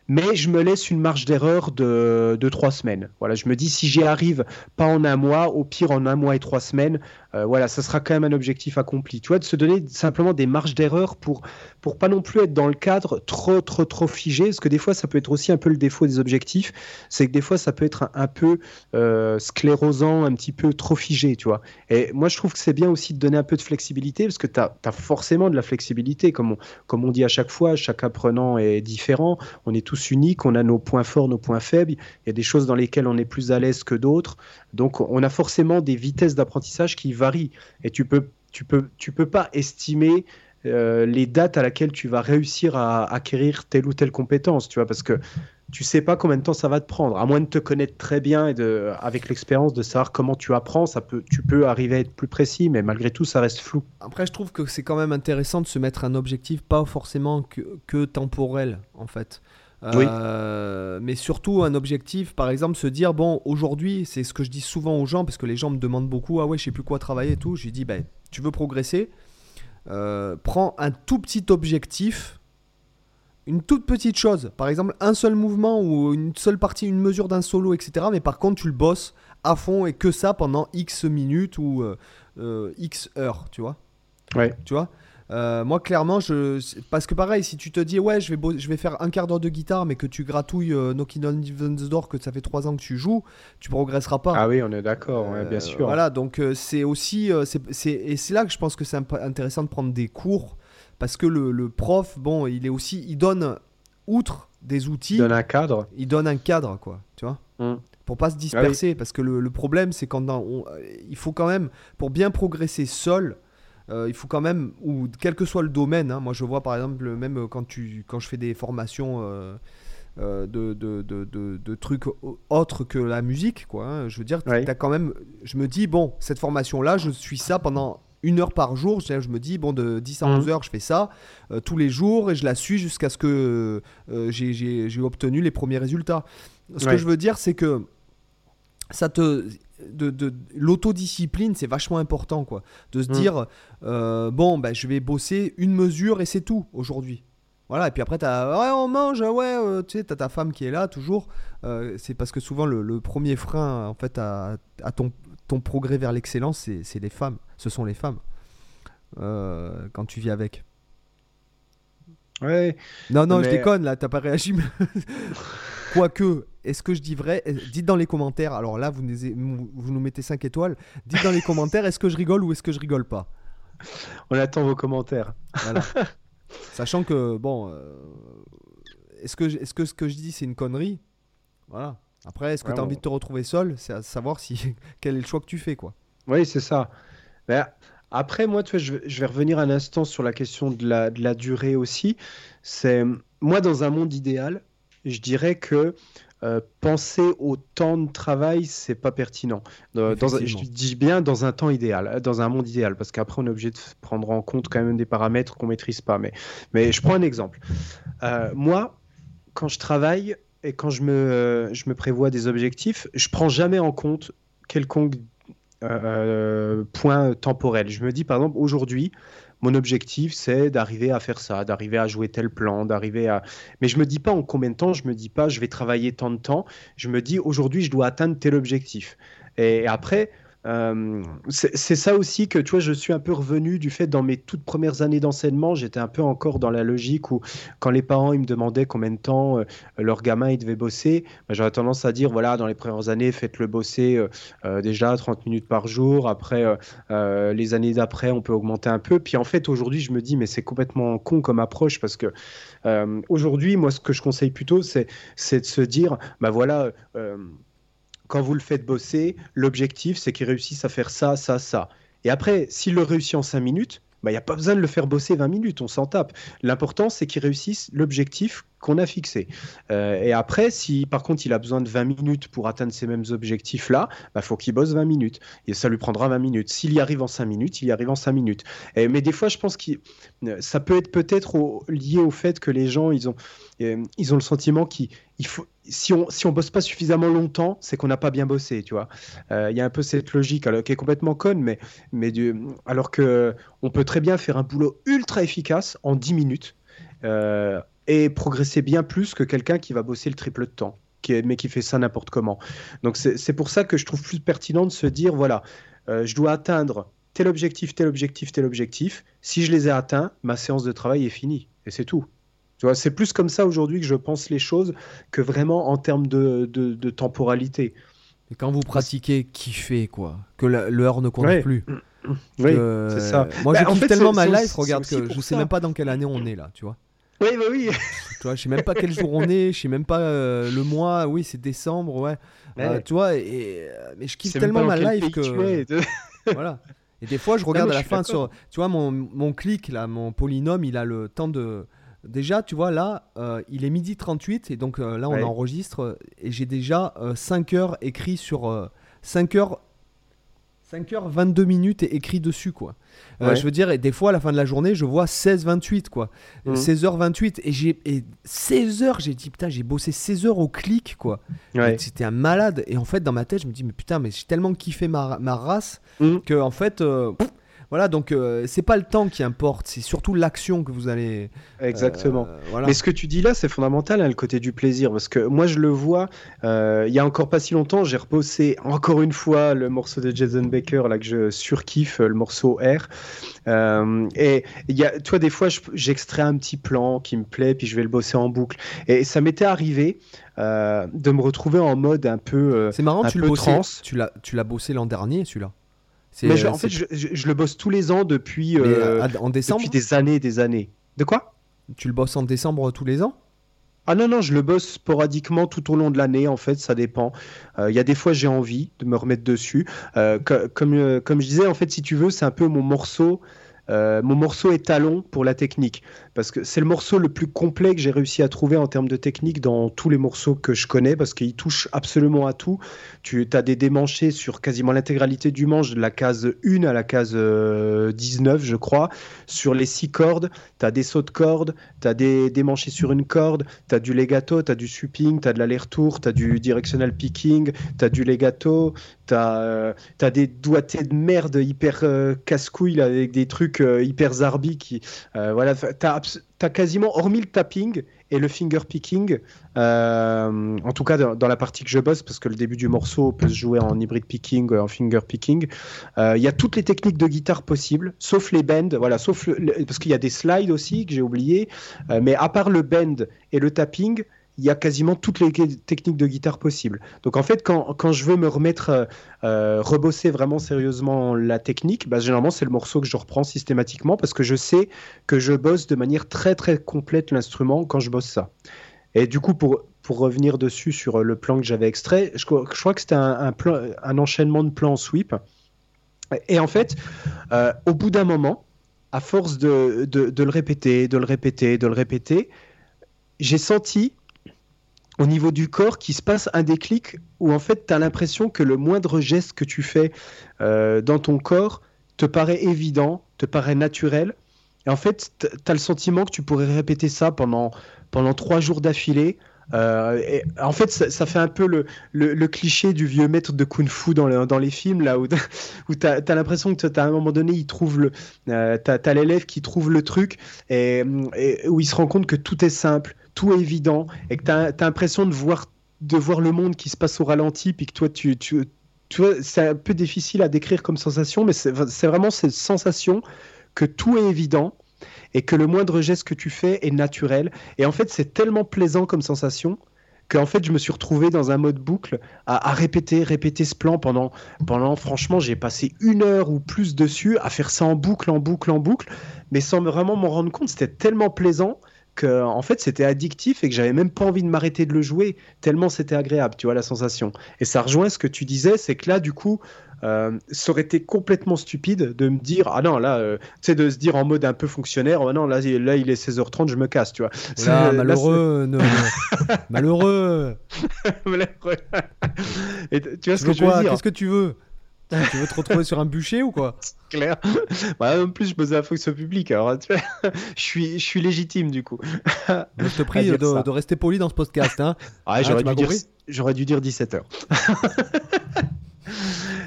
Mais je me laisse une marge d'erreur de, de trois semaines. Voilà, je me dis si j'y arrive pas en un mois, au pire en un mois et trois semaines, euh, voilà, ça sera quand même un objectif accompli. Tu vois, de se donner simplement des marges d'erreur pour pour pas non plus être dans le cadre trop trop trop figé, parce que des fois ça peut être aussi un peu le défaut des objectifs, c'est que des fois ça peut être un, peu euh, sclérosant, un petit peu trop figé, tu vois. Et moi je trouve que c'est bien aussi de donner un peu de flexibilité, parce que tu as, forcément de la flexibilité, comme on, comme on dit à chaque fois, chaque apprenant est différent, on est tous uniques, on a nos points forts, nos points faibles, il y a des choses dans lesquelles on est plus à l'aise que d'autres, donc on a forcément des vitesses d'apprentissage qui varient, et tu peux, tu peux, tu peux pas estimer euh, les dates à laquelle tu vas réussir à acquérir telle ou telle compétence, tu vois, parce que tu sais pas combien de temps ça va te prendre, à moins de te connaître très bien et de, avec l'expérience de savoir comment tu apprends, ça peut, tu peux arriver à être plus précis, mais malgré tout, ça reste flou. Après, je trouve que c'est quand même intéressant de se mettre un objectif pas forcément que, que temporel, en fait. Euh, Mais surtout un objectif, par exemple, se dire bon, aujourd'hui, c'est ce que je dis souvent aux gens, parce que les gens me demandent beaucoup, ah ouais, je sais plus quoi travailler et tout. Je lui dis, ben, tu veux progresser, euh, prends un tout petit objectif, une toute petite chose, par exemple, un seul mouvement ou une seule partie, une mesure d'un solo, etc. Mais par contre, tu le bosses à fond et que ça pendant X minutes ou euh, X heures, tu vois. Ouais. Tu vois? Euh, moi, clairement, je... parce que pareil, si tu te dis, ouais, je vais, bo- je vais faire un quart d'heure de guitare, mais que tu gratouilles euh, Knocking on Heaven's Door, que ça fait trois ans que tu joues, tu progresseras pas. Ah oui, on est d'accord, ouais, bien Euh, sûr. Voilà, donc euh, c'est aussi. c'est- c'est- et c'est là que je pense que c'est imp- intéressant de prendre des cours, parce que le, le prof, bon, il est aussi. Il donne, outre des outils, Donne un cadre. il donne un cadre, quoi, tu vois Mm. Pour pas se disperser, parce que le, le problème, c'est quand on- il faut quand même, pour bien progresser seul, euh, il faut quand même, ou quel que soit le domaine, hein, moi je vois par exemple, même euh, quand, tu, quand je fais des formations euh, euh, de, de, de, trucs au- autres que la musique, quoi, hein, je veux dire, Ouais. t'as quand même, je me dis, bon, cette formation-là, je suis ça pendant une heure par jour, je me dis, bon, de 10 à Mhm. 11 heures, je fais ça euh, tous les jours et je la suis jusqu'à ce que euh, j'ai- obtenu les premiers résultats. Ce Ouais. que je veux dire, c'est que ça te. De, de- l'autodiscipline c'est vachement important quoi de se Mm. dire euh, bon ben je vais bosser une mesure et c'est tout aujourd'hui voilà et puis après t'as ouais on mange ouais euh, tu sais t'as ta femme qui est là toujours Euh, c'est parce que souvent le, le premier frein en fait à, à ton, ton progrès vers l'excellence c'est, les femmes ce sont les femmes quand tu vis avec Ouais. non, non, je déconne là, t'as pas réagi. Quoique, est-ce que je dis vrai? Eh, Dites dans les commentaires. Alors là, vous nous, vous nous mettez 5 étoiles. Dites dans les commentaires, est-ce que je rigole ou est-ce que je rigole pas? On attend vos commentaires. Voilà. Sachant que, bon, euh, est-ce que, est que ce que je dis c'est une connerie? Voilà. Après, est-ce que Ouais, tu as bon. envie de te retrouver seul? C'est à savoir si, quel est le choix que tu fais, quoi. Oui, c'est ça. Mais après, moi, tu vois, je, vais- je vais revenir un instant sur la question de la, de la durée aussi. C'est moi, dans un monde idéal, je dirais que euh, penser au temps de travail, c'est pas pertinent. Dans- dans je dis bien dans un temps idéal, euh, dans un monde idéal, parce qu'après, on est obligé de prendre en compte quand même des paramètres qu'on maîtrise pas. Mais, mais je prends un exemple. Euh, moi, quand je travaille et quand je me, euh, je me prévois des objectifs, je prends jamais en compte quelconque euh, point temporel. Je me dis par exemple aujourd'hui, mon objectif c'est d'arriver à faire ça, d'arriver à jouer tel plan, d'arriver à. Mais je me dis pas en combien de temps. Je me dis pas je vais travailler tant de temps. Je me dis aujourd'hui je dois atteindre tel objectif. Et après. Euh, c'est ça aussi que, tu vois, je suis un peu revenu du fait dans mes toutes premières années d'enseignement, j'étais un peu encore dans la logique où quand les parents ils me demandaient combien de temps euh, leur gamin il devait bosser, bah, j'aurais tendance à dire voilà, dans les premières années, faites-le bosser euh, déjà 30 minutes par jour. Après, les années d'après, on peut augmenter un peu. Puis en fait, aujourd'hui, je me dis mais c'est complètement con comme approche parce que aujourd'hui, moi, ce que je conseille plutôt, c'est de se dire bah voilà quand vous le faites bosser, l'objectif, c'est qu'il réussisse à faire ça, ça, ça. Et après, s'il le réussit en 5 minutes, il bah, n'y a pas besoin de le faire bosser 20 minutes, on s'en tape. L'important, c'est qu'il réussisse l'objectif qu'on a fixé. Euh, et après, si par contre il a besoin de 20 minutes pour atteindre ces mêmes objectifs-là, il bah, faut qu'il bosse 20 minutes. Et ça lui prendra 20 minutes. S'il y arrive en 5 minutes, il y arrive en 5 minutes. mais des fois, je pense que ça peut être peut-être lié au fait que les gens, ils ont, euh, ils ont le sentiment qu'il faut, si on si on bosse pas suffisamment longtemps, c'est qu'on n'a pas bien bossé, tu vois. Euh, il y a un peu cette logique qui est complètement conne, mais mais alors que on peut très bien faire un boulot ultra efficace en 10 minutes euh, et progresser bien plus que quelqu'un qui va bosser le triple de temps, qui mais qui fait ça n'importe comment. Donc c'est pour ça que je trouve plus pertinent de se dire voilà, euh, je dois atteindre tel objectif, tel objectif, tel objectif. Si je les ai atteints, ma séance de travail est finie et c'est tout c'est plus comme ça aujourd'hui que je pense les choses que vraiment en termes de, de, temporalité. Et quand vous pratiquez, kiffez quoi, que l'heure ne compte plus. Oui, c'est ça. Moi, je bah, kiffe tellement ma life, regarde que je sais même pas dans quelle année on est là, tu vois. Oui, bah oui. tu vois, je sais même pas quel jour on est, je sais même pas euh, le mois. Oui, c'est décembre, ouais. Euh, tu vois, et, euh, mais je kiffe tellement ma life que. voilà. Et des fois, je regarde à la fin sur. Tu vois, mon, mon clic là, mon polynôme, il a le temps de Déjà, tu vois, là, euh, il est midi 38 et donc euh, là, on enregistre et j'ai déjà 5 euh, heures écrit sur 5 heures 5 heures 22 minutes écrit dessus quoi. je veux dire et des fois à la fin de la journée, je vois 16 28 quoi. 16 h 28 et j'ai 16 heures, j'ai dit putain, j'ai bossé 16 heures au clic quoi. C'était un malade et en fait dans ma tête, je me dis mais putain, mais j'ai tellement kiffé ma, ma race mmh. que en fait voilà, donc euh, c'est pas le temps qui importe, c'est surtout l'action que vous allez. Exactement. Euh, Mais ce que tu dis là, c'est fondamental, hein, le côté du plaisir, parce que moi je le vois. Euh, il y a encore pas si longtemps, j'ai reposé encore une fois le morceau de Jason Baker là que je surkiffe, le morceau R. et il y a, toi, des fois, j'extrais un petit plan qui me plaît, puis je vais le bosser en boucle. Et ça m'était arrivé. de me retrouver en mode un peu c'est marrant tu le tu l'as tu l'as bossé l'an dernier celui-là mais en fait, je, le bosse tous les ans depuis, euh, en décembre depuis des années et des années. De quoi? Tu le bosses en décembre tous les ans? Ah non, non, je le bosse sporadiquement tout au long de l'année, en fait, ça dépend. Euh, il y a des fois, j'ai envie de me remettre dessus. Euh, comme, comme je disais, en fait, si tu veux, c'est un peu mon morceau euh, mon morceau est talon pour la technique, parce que c'est le morceau le plus complet que j'ai réussi à trouver en termes de technique dans tous les morceaux que je connais, parce qu'il touche absolument à tout. Tu as des démanchés sur quasiment l'intégralité du manche, de la case 1 à la case 19, euh, je crois. Sur les 6 cordes, tu as des sauts de cordes, tu as des démanchés sur une corde, tu as du legato, tu as du sweeping, tu as de l'aller-retour, tu as du directional picking, tu as du legato, tu as, euh, des doigtés de merde hyper casse-couilles avec des trucs euh, hyper zarbi qui euh, voilà quasiment hormis le tapping et le finger picking euh, en tout cas dans, la partie que je bosse parce que le début du morceau peut se jouer en hybride picking en finger picking il y a toutes les techniques de guitare possibles sauf les bends voilà sauf parce qu'il y a des slides aussi que j'ai oublié mais à part le bend et le tapping il y a quasiment toutes les techniques de guitare possibles. Donc en fait, quand, quand je veux me remettre, euh, euh, rebosser vraiment sérieusement la technique, bah, généralement c'est le morceau que je reprends systématiquement parce que je sais que je bosse de manière très très complète l'instrument quand je bosse ça. Et du coup, pour, pour revenir dessus sur le plan que j'avais extrait, je, crois que c'était un, plan, un enchaînement de plans sweep. Et en fait, euh, au bout d'un moment, à force de, de, le répéter, de le répéter, de le répéter, j'ai senti au niveau du corps qui se passe un déclic où en fait tu as l'impression que le moindre geste que tu fais euh, dans ton corps te paraît évident, te paraît naturel. Et en fait, tu as le sentiment que tu pourrais répéter ça pendant, pendant trois jours d'affilée. Euh, en fait, ça, fait un peu le, le, cliché du vieux maître de kung fu dans, dans les films, là où, tu as, l'impression que à un moment donné, il trouve le, euh, as, l'élève qui trouve le truc et, où il se rend compte que tout est simple, tout est évident et que tu as, l'impression de voir, de voir le monde qui se passe au ralenti, puis que toi, tu, tu tu c'est un peu difficile à décrire comme sensation, mais c'est vraiment cette sensation que tout est évident et que le moindre geste que tu fais est naturel. Et en fait, c'est tellement plaisant comme sensation qu'en fait, je me suis retrouvé dans un mode boucle à, à répéter, répéter ce plan pendant, pendant franchement, j'ai passé une heure ou plus dessus à faire ça en boucle, en boucle, en boucle, mais sans me- vraiment m'en rendre compte. C'était tellement plaisant que en fait c'était addictif et que j'avais même pas envie de m'arrêter de le jouer tellement c'était agréable tu vois la sensation. Et ça rejoint ce que tu disais c'est que là du coup euh, ça aurait été complètement stupide de me dire ah non là euh, tu sais de se dire en mode un peu fonctionnaire oh non là, il- là il est 16h30 je me casse tu vois. Là, C'est- là, malheureux, ne- ne- malheureux. et t- tu vois ce que je veux dire? Qu'est-ce que tu veux? Tu veux te retrouver sur un bûcher ou quoi? Clair Bah, en plus je bosse à la fonction publique alors tu vois, je suis je suis légitime du coup Je te prie de, rester poli dans ce podcast. Hein. Ah, j'aurais tu m'as dû dire compris? j'aurais dû dire 17 heures.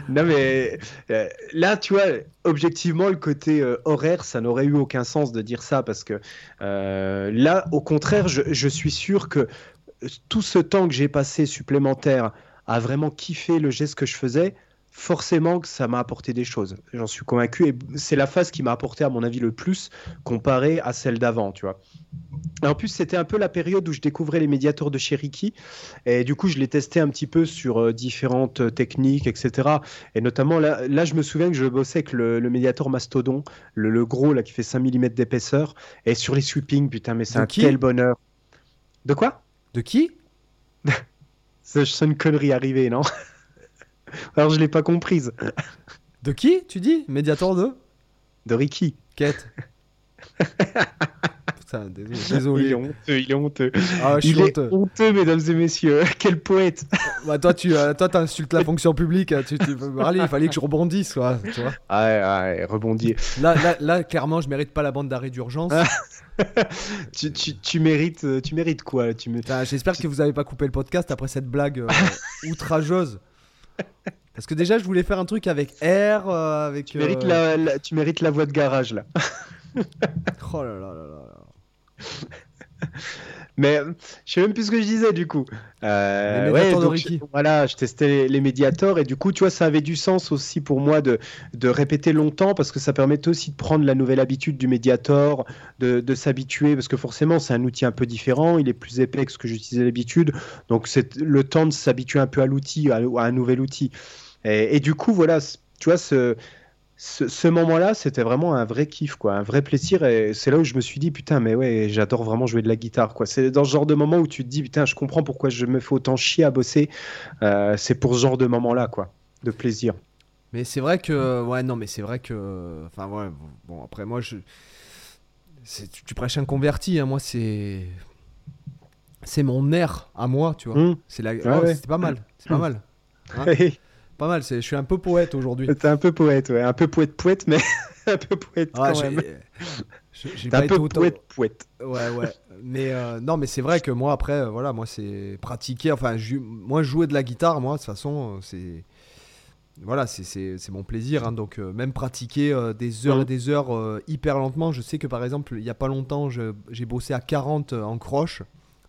non mais euh, là tu vois objectivement le côté euh, horaire ça n'aurait eu aucun sens de dire ça parce que euh, là au contraire je, je suis sûr que tout ce temps que j'ai passé supplémentaire à vraiment kiffer le geste que je faisais forcément que ça m'a apporté des choses j'en suis convaincu et c'est la phase qui m'a apporté à mon avis le plus comparé à celle d'avant tu vois et en plus, c'était un peu la période où je découvrais les médiators de Cherokee. Et du coup, je les testais un petit peu sur euh, différentes euh, techniques, etc. Et notamment, là, là, je me souviens que je bossais avec le, le médiator Mastodon, le, le gros, là, qui fait 5 mm d'épaisseur. Et sur les sweepings, putain, mais c'est un qui tel bonheur. De quoi? De qui? Ça, C'est une connerie arrivée, non? Alors, je l'ai pas comprise. De qui Tu dis? Médiator de? De Ricky. Quête. Putain, désolé. Il est honteux, il est honteux. Ah, je suis Il est honteux. honteux, mesdames et messieurs. Quel poète. Bah, toi, tu euh, toi, insultes la fonction publique. hein. Tu, tu... Allez, il fallait que je rebondisse. quoi, tu vois. Ah ouais, ouais, rebondis. Là, là, là, clairement, je mérite pas la bande d'arrêt d'urgence. Ah. tu, tu, tu mérites, euh, tu mérites quoi tu mé- J'espère que vous avez pas coupé le podcast après cette blague euh, outrageuse. Parce que déjà, je voulais faire un truc avec R, euh, avec. Tu mérites, euh, la, la- tu mérites la voie de garage là. Oh là là là là là. Mais je sais même plus ce que je disais du coup. Euh, donc, Ricky. je- Voilà, je testais les, les médiators et du coup, tu vois, ça avait du sens aussi pour moi de, de répéter longtemps parce que ça permettait aussi de prendre la nouvelle habitude du médiator, de, de s'habituer parce que forcément, c'est un outil un peu différent, il est plus épais que ce que j'utilisais d'habitude. Donc, c'est le temps de s'habituer un peu à l'outil, à, à un nouvel outil. Et, et du coup, voilà, tu vois, ce, ce, ce moment-là, c'était vraiment un vrai kiff, quoi, un vrai plaisir. Et c'est là où je me suis dit, putain, mais ouais, j'adore vraiment jouer de la guitare, quoi. C'est dans ce genre de moment où tu te dis, putain, je comprends pourquoi je me fais autant chier à bosser. Euh, c'est pour ce genre de moment-là, quoi, de plaisir. Mais c'est vrai que. Ouais, non, mais c'est vrai que. Enfin, ouais, bon, après, moi, je. Tu, tu prêches un converti, hein, moi, c'est. C'est mon air à moi, tu vois. Hum. C'est la... Ouais, oh, ouais. Pas mal, c'est pas mal. Hein pas mal, je suis un peu poète aujourd'hui. un peu poète, ouais, un peu poète-poète, mais un peu poète Ah, quand j'ai- même. T'es un peu autant. poète-poète. Ouais, ouais. Mais euh, non, mais c'est vrai que moi, après, euh, voilà, moi, c'est pratiquer. Enfin, ju- moi, jouer de la guitare, moi, de toute façon, euh, c'est. Voilà, c'est- mon plaisir. hein. donc, euh, même pratiquer des heures et des heures hyper lentement. Je sais que, par exemple, il y a pas longtemps, j'ai bossé à 40 en croche.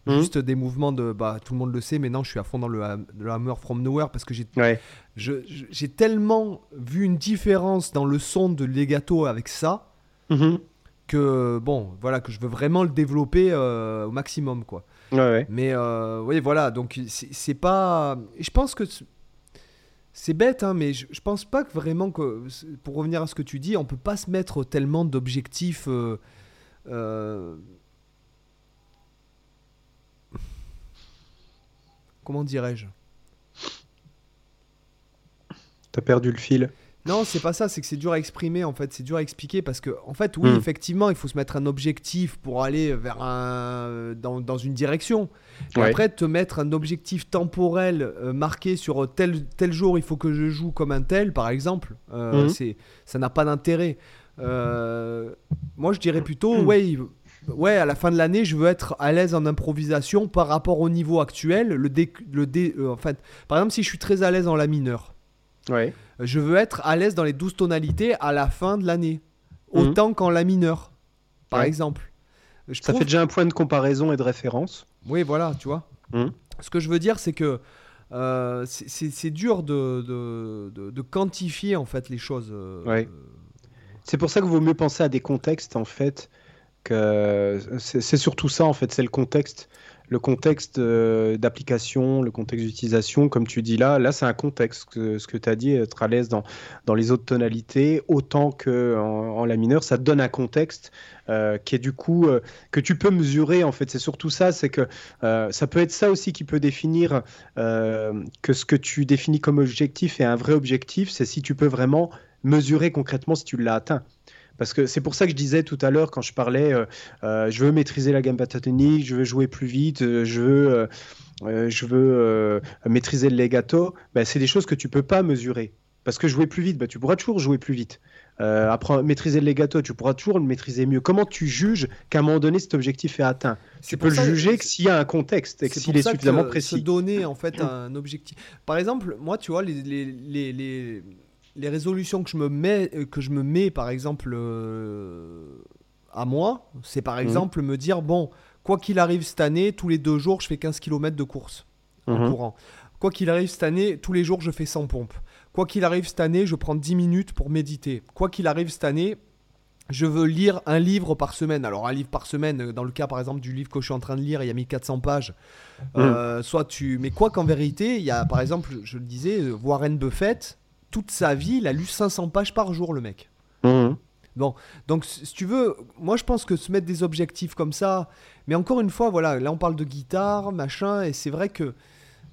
Mhm. Juste des mouvements de. Bah, tout le monde le sait, mais non, je suis à fond dans le, ham- le Hammer from Nowhere parce que j'ai Ouais. j'ai tellement vu une différence dans le son de legato avec ça Mhm. que bon voilà que je veux vraiment le développer euh, au maximum quoi Ouais, ouais. mais euh, oui voilà donc c'est pas je pense que c'est- c'est bête hein, mais je, je pense pas que vraiment que pour revenir à ce que tu dis on peut pas se mettre tellement d'objectifs euh, comment dirais-je? T'as perdu le fil. Non, c'est pas ça, c'est que c'est dur à exprimer en fait, c'est dur à expliquer parce que en fait, oui, Hmm. effectivement, il faut se mettre un objectif pour aller vers un dans, dans une direction. Et Ouais. après, te mettre un objectif temporel euh, marqué sur tel tel jour, il faut que je joue comme un tel, par exemple. Euh. C'est ça n'a pas d'intérêt. Euh, moi, je dirais plutôt, Hmm. ouais, il- ouais, à la fin de l'année, je veux être à l'aise en improvisation par rapport au niveau actuel. Le dé, le dé, euh, en fait, par exemple, si je suis très à l'aise en la mineure Ouais. je veux être à l'aise dans les 12 tonalités à la fin de l'année. Mhm. Autant qu'en la mineur, par Ouais. exemple. Je Ça trouve- fait déjà un point de comparaison et de référence. Oui, voilà, tu vois. Mhm. Ce que je veux dire, c'est que euh, c'est- dur de, de, de- de quantifier en fait les choses. euh, Ouais. C'est pour ça qu'il vaut mieux penser à des contextes, en fait, que c'est surtout ça, en fait, c'est le contexte. Le contexte euh, d'application, le contexte d'utilisation, comme tu dis là, là c'est un contexte, que- ce que tu as dit, être à l'aise dans, dans les autres tonalités, autant que en, la mineure, ça donne un contexte euh, qui est du coup, euh, que tu peux mesurer, en fait, c'est surtout ça, c'est que euh, ça peut être ça aussi qui peut définir euh, que ce que tu définis comme objectif est un vrai objectif, c'est si tu peux vraiment mesurer concrètement si tu l'as atteint. Parce que c'est pour ça que je disais tout à l'heure quand je parlais, euh, euh, je veux maîtriser la gamme pentatonique, je veux jouer plus vite, euh, je veux, euh, je veux maîtriser le legato. Ben, c'est des choses que tu peux pas mesurer. Parce que jouer plus vite, ben, tu pourras toujours jouer plus vite. Apprendre, maîtriser le legato, tu pourras toujours le maîtriser mieux. Comment tu juges qu'à un moment donné cet objectif est atteint? Tu peux le juger que s'il y a un contexte et s'il est suffisamment que Se précis. donner en fait un objectif. Par exemple, moi, tu vois, les, les, les, les, les résolutions que je me mets, euh, que je me mets par exemple euh, à moi, c'est par exemple me dire bon, quoi qu'il arrive cette année, tous les deux jours, je fais 15 km de course en Mhm. courant. Quoi qu'il arrive cette année, tous les jours, je fais 100 pompes. Quoi qu'il arrive cette année, je prends 10 minutes pour méditer. Quoi qu'il arrive cette année, je veux lire un livre par semaine. Alors un livre par semaine, euh, dans le cas par exemple du livre que je suis en train de lire, il y a 1400 pages. Euh, soit tu, mais quoi qu'en vérité, il y a par exemple, je le disais, Warren Buffett, toute sa vie, il a lu 500 pages par jour, le mec. Mhm. Donc, si tu veux, moi je pense que se mettre des objectifs comme ça, mais encore une fois, voilà, là on parle de guitare, machin, et c'est vrai que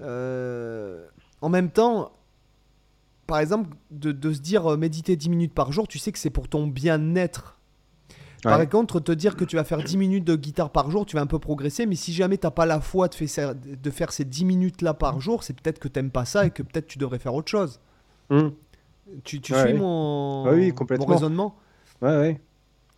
euh, en même temps, par exemple, de, de se dire euh, méditer 10 minutes par jour, tu sais que c'est pour ton bien-être. Par contre, te dire que tu vas faire 10 minutes de guitare par jour, tu vas un peu progresser, mais si jamais t'as pas la foi de faire, de faire ces 10 minutes là par jour, c'est peut-être que t'aimes pas ça et que peut-être tu devrais faire autre chose. Mhm. Tu, tu Ouais, suis ouais. mon, Ouais, oui, mon complètement. raisonnement Ouais, ouais.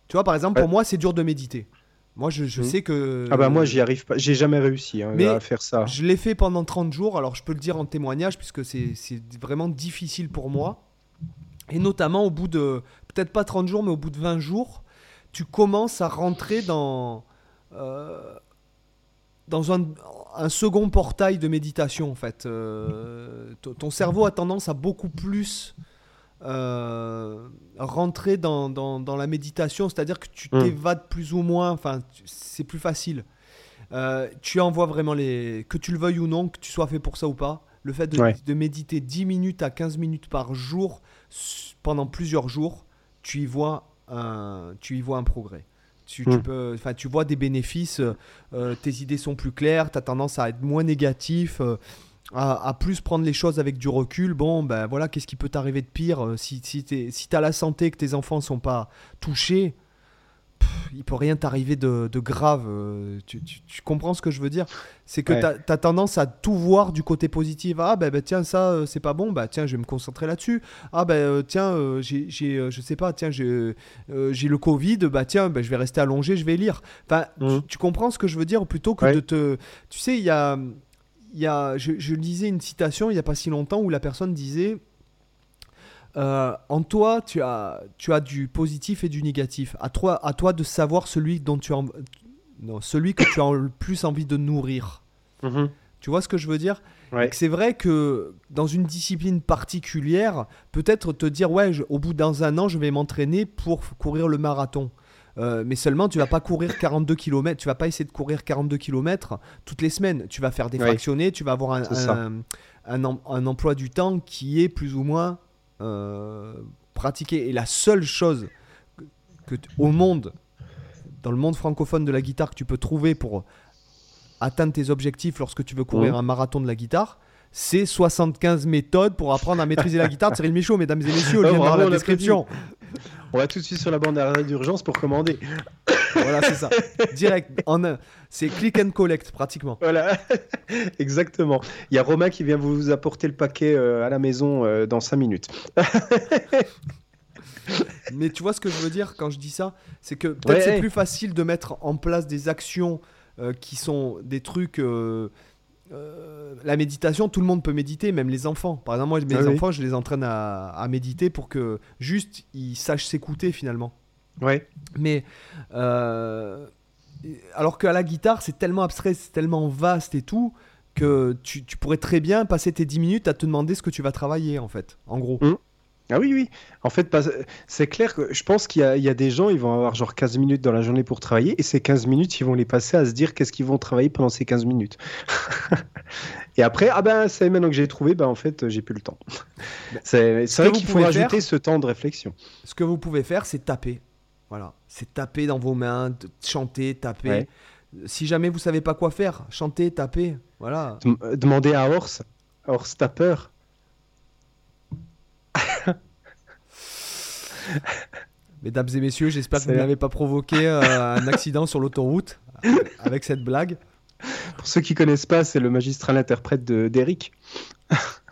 tu vois, par exemple, pour moi, c'est dur de méditer. Moi, je, je Mhm. sais que. Ah bah moi j'y arrive pas, j'ai jamais réussi hein, Mais- à faire ça. Je l'ai fait pendant 30 jours, alors je peux le dire en témoignage, puisque c'est c'est vraiment difficile pour moi. Et notamment au bout de, peut-être pas 30 jours, mais au bout de 20 jours, tu commences à rentrer dans, euh, dans un, un second portail de méditation, en fait. Euh, ton- cerveau a tendance à beaucoup plus euh, rentrer dans, dans- dans la méditation, c'est-à-dire que tu Mm. t'évades plus ou moins, enfin, c'est plus facile. Euh, tu envoies vraiment les. Que tu le veuilles ou non, que tu sois fait pour ça ou pas, le fait de, Ouais. de méditer 10 minutes à 15 minutes par jour pendant plusieurs jours, tu y vois un, tu y vois un progrès. Tu, tu peux, enfin, tu vois des bénéfices, euh, tes idées sont plus claires, tu as tendance à être moins négatif, euh, à, à plus prendre les choses avec du recul. Bon, ben voilà, qu'est-ce qui peut t'arriver de pire euh, si, si tu si as la santé, que tes enfants sont pas touchés il peut rien t'arriver de, de grave. euh, Tu, tu- tu comprends ce que je veux dire? C'est que Ouais. tu as, tendance à tout voir du côté positif. Ah ben, ben, tiens, ça euh, c'est pas bon, bah tiens, je vais me concentrer là-dessus. Ah ben euh, tiens, j'ai, je sais pas, tiens, j'ai, euh, le Covid, bah tiens, ben, je vais rester allongé, je vais lire. Enfin, tu, tu comprends ce que je veux dire Plutôt que Ouais. de te. Tu sais, il y a. Y a je, je lisais une citation il y a pas si longtemps où la personne disait. Euh, en toi, tu as, tu as du positif et du négatif. À toi, à toi de savoir celui dont tu as, non, celui que tu as le plus envie de nourrir. Mhm. Tu vois ce que je veux dire? Ouais. C'est vrai que dans une discipline particulière, peut-être te dire ouais, je- au bout d'un un an, je vais m'entraîner pour courir le marathon. Euh, mais seulement, tu vas pas courir 42 km. Tu vas pas essayer de courir 42 km toutes les semaines. Tu vas faire des Ouais. fractionnés. Tu vas avoir un, un emploi du temps qui est plus ou moins euh, pratiqué. Et la seule chose que, au monde, dans le monde francophone de la guitare, que tu peux trouver pour atteindre tes objectifs lorsque tu veux courir Mhm. un marathon de la guitare, c'est 75 méthodes pour apprendre à maîtriser la guitare de Cyril Michaud, mesdames et messieurs, lien dans la on description. On va tout de suite sur la bande d'arrêt d'urgence pour commander. Voilà, c'est ça. Direct, en un. C'est click and collect pratiquement. Voilà, exactement. Il y a Romain qui vient vous apporter le paquet euh, à la maison euh, dans 5 minutes. Mais tu vois ce que je veux dire quand je dis ça? C'est que peut-être Ouais, c'est ouais. plus facile de mettre en place des actions euh, qui sont des trucs. euh, la méditation, tout le monde peut méditer, même les enfants. Par exemple, moi, mes Ah oui. enfants, je les entraîne à, à méditer pour que juste ils sachent s'écouter finalement. Ouais. Mais euh, alors qu'à la guitare, c'est tellement abstrait, c'est tellement vaste et tout que tu, tu pourrais très bien passer tes 10 minutes à te demander ce que tu vas travailler, en fait, en gros. Mm. Ah oui, oui. En fait, c'est clair que je pense qu'il y, a- il y a des gens, ils vont avoir genre 15 minutes dans la journée pour travailler, et ces 15 minutes, ils vont les passer à se dire qu'est-ce qu'ils vont travailler pendant ces 15 minutes. et après, ah ben, c'est maintenant que j'ai trouvé, ben en fait, j'ai plus le temps. C'est c'est vrai qu'il faut faire- ce temps de réflexion. Ce que vous pouvez faire, c'est taper. Voilà. C'est taper dans vos mains, chanter, taper. Ouais. Si jamais vous savez pas quoi faire, chanter, taper. Voilà. Euh, Demander à Horse, Horse Tapper. Mesdames et messieurs, j'espère que vous n'avez pas provoqué euh, un accident sur l'autoroute avec cette blague. Pour ceux qui connaissent pas, c'est le magistral interprète de-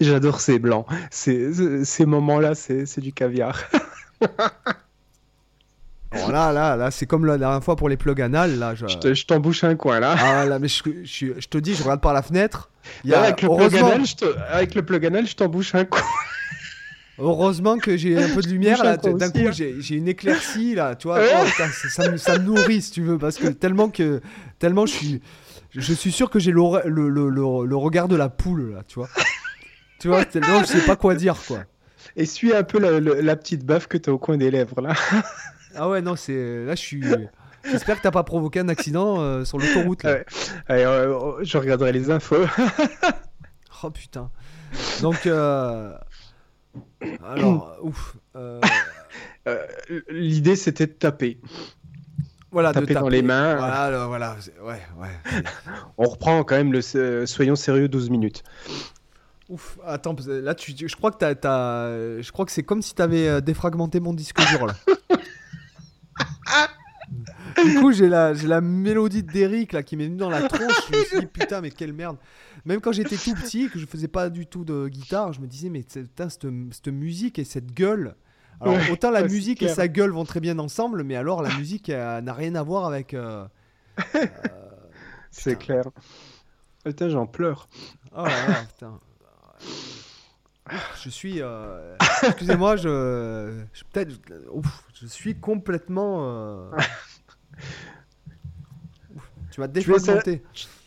J'adore ces blancs. Ces, moments-là, c'est du caviar. Bon, là, là, là, c'est comme la dernière fois pour les plugs anal. Là, je... Je te- t'embouche un coin là. Ah, là, mais je, je- je te dis, je regarde par la fenêtre. Y a- avec, le plug anal, je te- avec le plug anal, je t'embouche un coin. heureusement que j'ai un peu de lumière. Là. D'un coup, hein. j'ai une éclaircie là. Tu vois, Ouais. Oh, putain, ça, ça me, ça me nourrit si tu veux, parce que tellement que tellement je suis, je suis sûr que j'ai le, le, le, le regard de la poule là. Tu vois, tu vois, tellement je sais pas quoi dire quoi. Essuie un peu la, la- la petite baffe que t'as au coin des lèvres là. Ah ouais, non, c'est là, je suis. J'espère que t'as pas provoqué un accident euh, sur l'autoroute là. Ouais. Allez, euh, je regarderai les infos. Oh putain. Donc, euh... alors, ouf. euh, L'idée, c'était de taper. Voilà, de Taper dans les mains. Voilà, voilà. Ouais, ouais. On reprend quand même le soyons sérieux 12 minutes. Ouf. Attends, là, tu, je crois que t'as, t'as- je crois que c'est comme si t'avais euh, défragmenté mon disque dur là. du coup, j'ai la, j'ai la mélodie d'Eric là qui m'est venue dans la tronche. Je me suis dit putain, mais quelle merde. Même quand j'étais tout petit, que je faisais pas du tout de guitare, je me disais mais putain, cette, cette musique et cette gueule. Alors Ouais, autant la musique et sa gueule vont très bien ensemble, mais alors la musique n'a rien à voir avec. euh, C'est clair. Putain, j'en pleure. Oh là là, putain. Je suis. euh, Excusez-moi, je. je Peut-être. Je suis complètement. euh, ouf, Tu m'as défragmenté.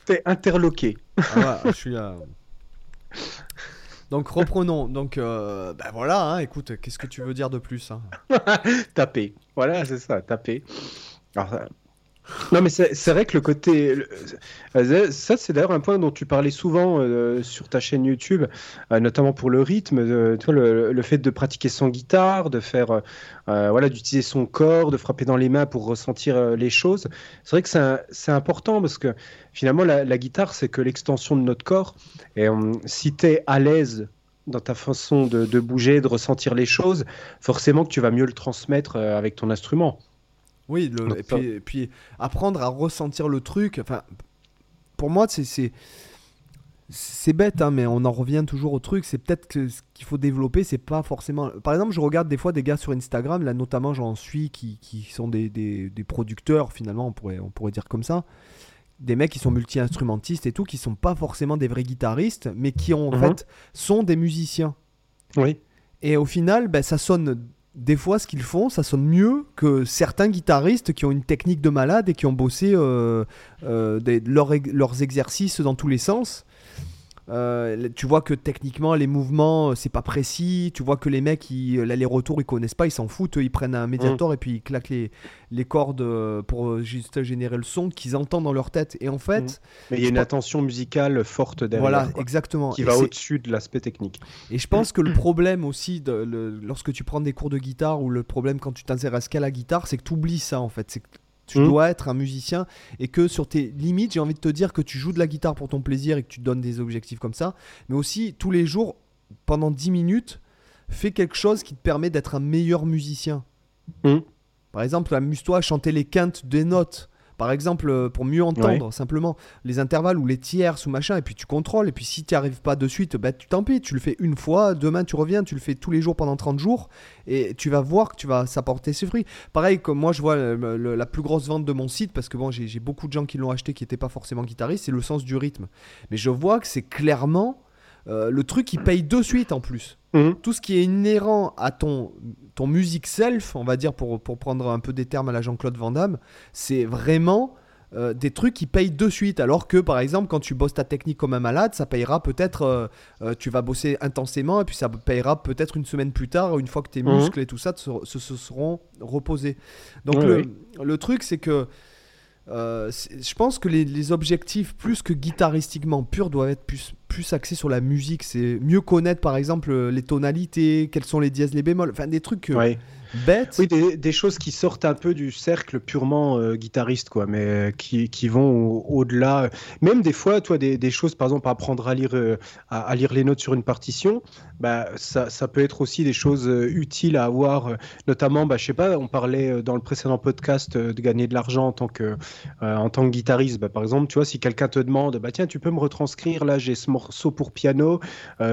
T'es interloqué. Ah, je suis là. Donc reprenons. Donc euh, ben voilà, hein, écoute, qu'est-ce que tu veux dire de plus hein? Taper. Voilà, c'est ça, taper. Alors, Non, mais c'est vrai que le côté. euh, Ça, c'est d'ailleurs un point dont tu parlais souvent euh, sur ta chaîne YouTube, euh, notamment pour le rythme. le, fait de pratiquer son guitare, de faire. voilà, d'utiliser son corps, de frapper dans les mains pour ressentir les choses. C'est vrai que c'est important parce que finalement, la, guitare, c'est que l'extension de notre corps. Et si tu es à l'aise dans ta façon de, bouger, de ressentir les choses, forcément que tu vas mieux le transmettre avec ton instrument. Oui, le- et, puis, et puis apprendre à ressentir le truc. Enfin, pour moi, c'est bête, hein, mais on en revient toujours au truc. C'est peut-être que ce qu'il faut développer, c'est pas forcément. Par exemple, je regarde des fois des gars sur Instagram, là notamment j'en suis, qui, qui sont des, des- des producteurs finalement, on pourrait, on pourrait dire comme ça. Des mecs qui sont multi-instrumentistes et tout, qui sont pas forcément des vrais guitaristes, mais qui ont, en Mhm. fait sont des musiciens. Oui. Et au final, ben, ça sonne. Des fois, ce qu'ils font, ça sonne mieux que certains guitaristes qui ont une technique de malade et qui ont bossé euh, euh, leurs exercices dans tous les sens. Euh, tu vois que techniquement, les mouvements, euh, c'est pas précis. Tu vois que les mecs, ils- l'aller-retour, ils connaissent pas, ils s'en foutent. Ils prennent un médiator et puis ils claquent les, les cordes euh, pour euh, juste générer le son qu'ils entendent dans leur tête. Et en fait, Mhm. Mais il y a une attention musicale forte derrière. voilà, quoi, exactement. qui Et va au-dessus de l'aspect technique. Et je pense que le problème aussi, de, le- lorsque tu prends des cours de guitare, ou le problème quand tu t'intéresses qu'à la guitare, c'est que tu oublies ça en fait. C'est tu Mm. dois être un musicien et que sur tes limites, j'ai envie de te dire que tu joues de la guitare pour ton plaisir et que tu te donnes des objectifs comme ça. Mais aussi, tous les jours, pendant 10 minutes, fais quelque chose qui te permet d'être un meilleur musicien. Mm. Par exemple, amuse-toi à chanter les quintes des notes. Par exemple, euh, pour mieux entendre, simplement les intervalles ou les tierces ou machin, et puis tu contrôles. Et puis si tu n'y arrives pas de suite, bah, tu tant pis, tu le fais une fois, demain tu reviens, tu le fais tous les jours pendant 30 jours, et tu vas voir que tu vas s'apporter ses fruits. Pareil, comme moi je vois le- le- la plus grosse vente de mon site, parce que bon, j'ai j'ai beaucoup de gens qui l'ont acheté qui n'étaient pas forcément guitaristes, c'est le sens du rythme. Mais je vois que c'est clairement euh, le truc il paye de suite en plus. Mhm. Tout ce qui est inhérent à ton, ton music self, on va dire pour, pour prendre un peu des termes à la Jean-Claude Van Damme, c'est vraiment euh, des trucs qui payent de suite. Alors que par exemple, quand tu bosses ta technique comme un malade, ça payera peut-être, euh, tu vas bosser intensément et puis ça payera peut-être une semaine plus tard, une fois que tes Mhm. muscles et tout ça se, se- se seront reposés. Donc le truc, c'est que euh, je pense que les, les objectifs, plus que guitaristiquement purs, doivent être plus, plus axés sur la musique. C'est mieux connaître, par exemple, les tonalités, quels sont les dièses, les bémols, enfin des trucs euh, Ouais. bêtes. Oui, des, des choses qui sortent un peu du cercle purement euh, guitariste, quoi, mais euh, qui, qui vont au- au-delà. Même des fois, toi, des, des choses, par exemple, apprendre à lire, euh, à, à lire les notes sur une partition, bah, ça, ça peut être aussi des choses euh, utiles à avoir, euh, notamment, bah, je sais pas, on parlait euh, dans le précédent podcast de gagner de l'argent en tant que, en tant que guitariste. Bah, par exemple, tu vois, si quelqu'un te demande, bah, tiens, tu peux me retranscrire, là, j'ai ce morceau pour piano,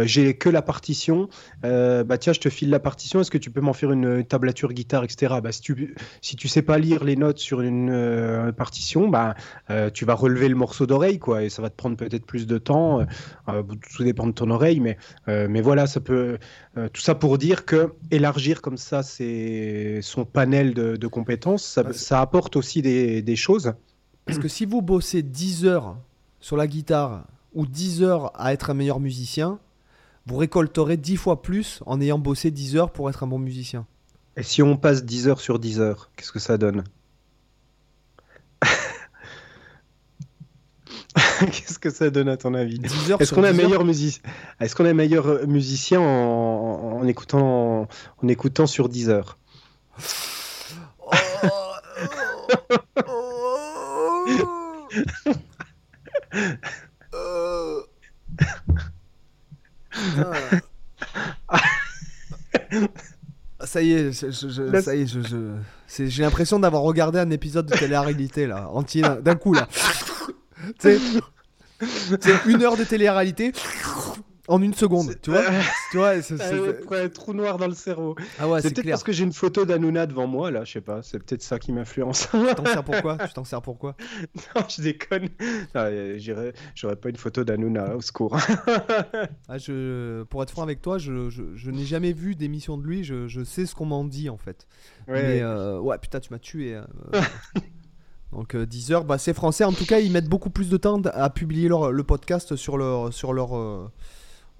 j'ai que la partition, bah, tiens, je te file la partition, est-ce que tu peux m'en faire une, tablature guitare, etc. Bah, si tu si tu sais pas lire les notes sur une partition, bah, tu vas relever le morceau d'oreille, quoi, et ça va te prendre peut-être plus de temps. tout dépend de ton oreille, mais, mais voilà, ça peut. euh, tout ça pour dire que élargir comme ça son panel de, de compétences, ça, Ah, ça apporte aussi des, des choses. Parce que si vous bossez 10 heures sur la guitare ou 10 heures à être un meilleur musicien, vous récolterez 10 fois plus en ayant bossé 10 heures pour être un bon musicien. Et si on passe 10 heures sur 10 heures, qu'est-ce que ça donne? Qu'est-ce que ça donne à ton avis 10 heures Est-ce qu'on a 10 heures, meilleur musicien Est-ce qu'on a meilleur euh, musicien en, en écoutant en écoutant sur 10 heures? Ça y est, je- je- je- Là, ça y est, je- j'ai l'impression d'avoir regardé un épisode de télé-réalité là, entier d'un coup là. C'est une heure de télé-réalité en une seconde, tu vois Tu vois, c'est- après, un trou noir dans le cerveau. Ah ouais, c'est peut-être parce que j'ai une photo d'Anouna devant moi là, je sais pas. C'est peut-être ça qui m'influence. Tu t'en sers pourquoi Tu t'en sers pourquoi non, je déconne. Euh, J'aurais pas une photo d'Anouna au secours. Ah, je, pour être franc avec toi, je, je, je n'ai jamais vu d'émission de lui. Je, je sais ce qu'on m'en dit en fait. Mais euh, ouais, putain, tu m'as tué. hein, euh. Donc euh, 10 heures, bah, c'est français. En tout cas, ils mettent beaucoup plus de temps à publier leur, le podcast sur leur. Sur leur euh,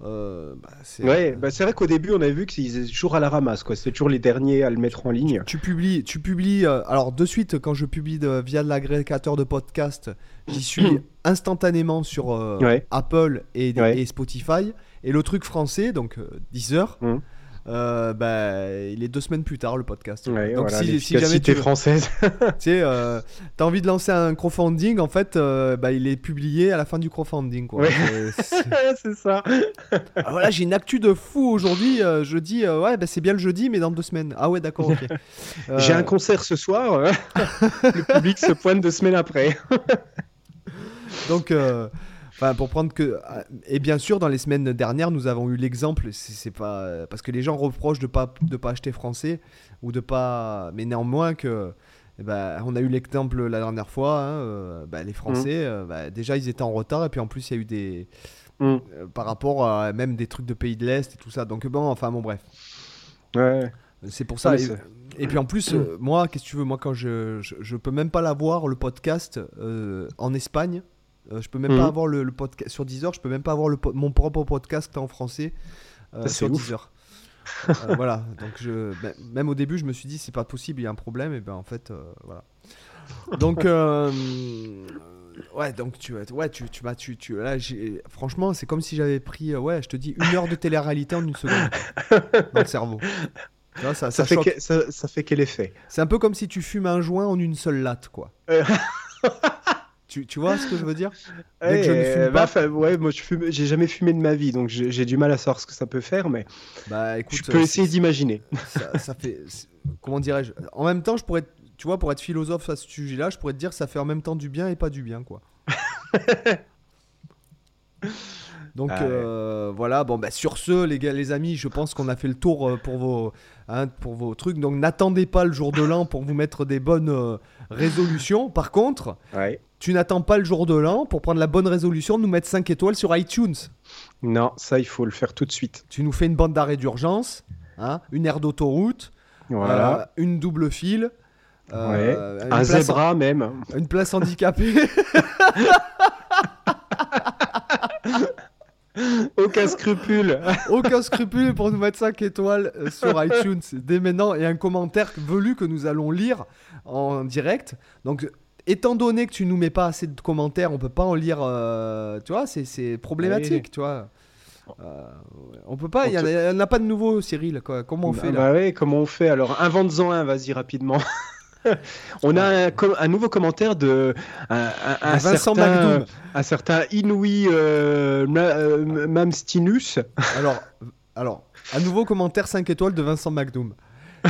euh, bah, c'est- Ouais, bah c'est vrai qu'au début on avait vu qu'ils étaient toujours à la ramasse quoi. C'était toujours les derniers à le mettre en ligne. Tu publies, tu publies. alors de suite, quand je publie de- via l'agrégateur de podcast, j'y suis instantanément sur Ouais. Apple et, Ouais. et Spotify. Et le truc français, donc 10 heures, Mhm. Euh, bah, il est deux semaines plus tard le podcast. Ouais, donc voilà, si, si jamais tu française. tu sais, euh, t'as envie de lancer un crowdfunding, en fait, euh, bah, il est publié à la fin du crowdfunding. Quoi. Ouais. C'est- ça. Ah, voilà, j'ai une actu de fou aujourd'hui. euh, je dis, ouais, bah, c'est bien le jeudi, mais dans deux semaines. Ah ouais, d'accord, ok. Euh, J'ai un concert ce soir. le public se pointe deux semaines après. Donc, enfin, pour prendre que. Et bien sûr, dans les semaines dernières, nous avons eu l'exemple. C'est pas. Parce que les gens reprochent de pas, de pas acheter français ou de pas. Mais néanmoins, que. eh ben, on a eu l'exemple la dernière fois. hein, euh, bah, les Français, euh, bah, déjà, ils étaient en retard. Et puis en plus, il y a eu des. Mm. euh, par rapport à même des trucs de pays de l'Est et tout ça. Donc, bon, enfin, bon, bref. Ouais. C'est pour ça. Ah, et, puis en plus, euh, moi, qu'est-ce que tu veux? Moi, quand je, je, je peux même pas l'avoir, le podcast, euh, en Espagne. Euh, je peux même Mhm. pas avoir le, le podcast sur Deezer. Je peux même pas avoir le, mon propre podcast en français euh, sur ouf. Deezer. Euh, voilà. Donc, je, ben, même au début, je me suis dit, c'est pas possible, il y a un problème. Et ben, en fait, euh, voilà. Donc, euh, ouais, donc tu, ouais, tu, tu m'as, tu, tu, là, j'ai- franchement, c'est comme si j'avais pris, euh, ouais, je te dis, une heure de télé-réalité en une seconde dans le cerveau. Vois, ça, Ça, ça fait que- ça fait quel effet C'est un peu comme si tu fumes un joint en une seule latte, quoi. Tu, tu vois ce que je veux dire? Dès que je ne Ouais, fume bah, pas- enfin, ouais, moi je fume, j'ai jamais fumé de ma vie, donc j'ai j'ai du mal à savoir ce que ça peut faire, mais Bah écoute, je peux euh, essayer c'est- d'imaginer. ça, ça fait. Comment dirais-je? En même temps, je pourrais. Tu vois, pour être philosophe à ce sujet-là, je pourrais te dire ça fait en même temps du bien et pas du bien, quoi. Donc Ah ouais. euh, voilà, bon bah sur ce les gars, les amis, je pense qu'on a fait le tour euh, pour vos hein, pour vos trucs. Donc n'attendez pas le jour de l'an pour vous mettre des bonnes euh, résolutions. Par contre, Ouais. tu n'attends pas le jour de l'an pour prendre la bonne résolution de nous mettre 5 étoiles sur iTunes. Non, ça, il faut le faire tout de suite. Tu nous fais une bande d'arrêt d'urgence, hein, une aire d'autoroute, Voilà. euh, une double file, Un zébra même. une place handicapée. Aucun scrupule. Aucun scrupule pour nous mettre 5 étoiles euh, sur iTunes dès maintenant et un commentaire velu que nous allons lire en direct. Donc, étant donné que tu nous mets pas assez de commentaires, on peut pas en lire. euh, tu vois, c'est- c'est problématique, Oui. tu vois. Euh, on peut pas, il y en a- pas de nouveau, Cyril. Quoi. Comment on fait Ah là bah ouais, comment on fait? Alors, invente-en un, vas-y rapidement. on a un, nouveau commentaire de un, un- un De Vincent certain, un certain Inouï euh, euh, Mamstinus. Alors, alors, un nouveau commentaire 5 étoiles de Vincent McDoom.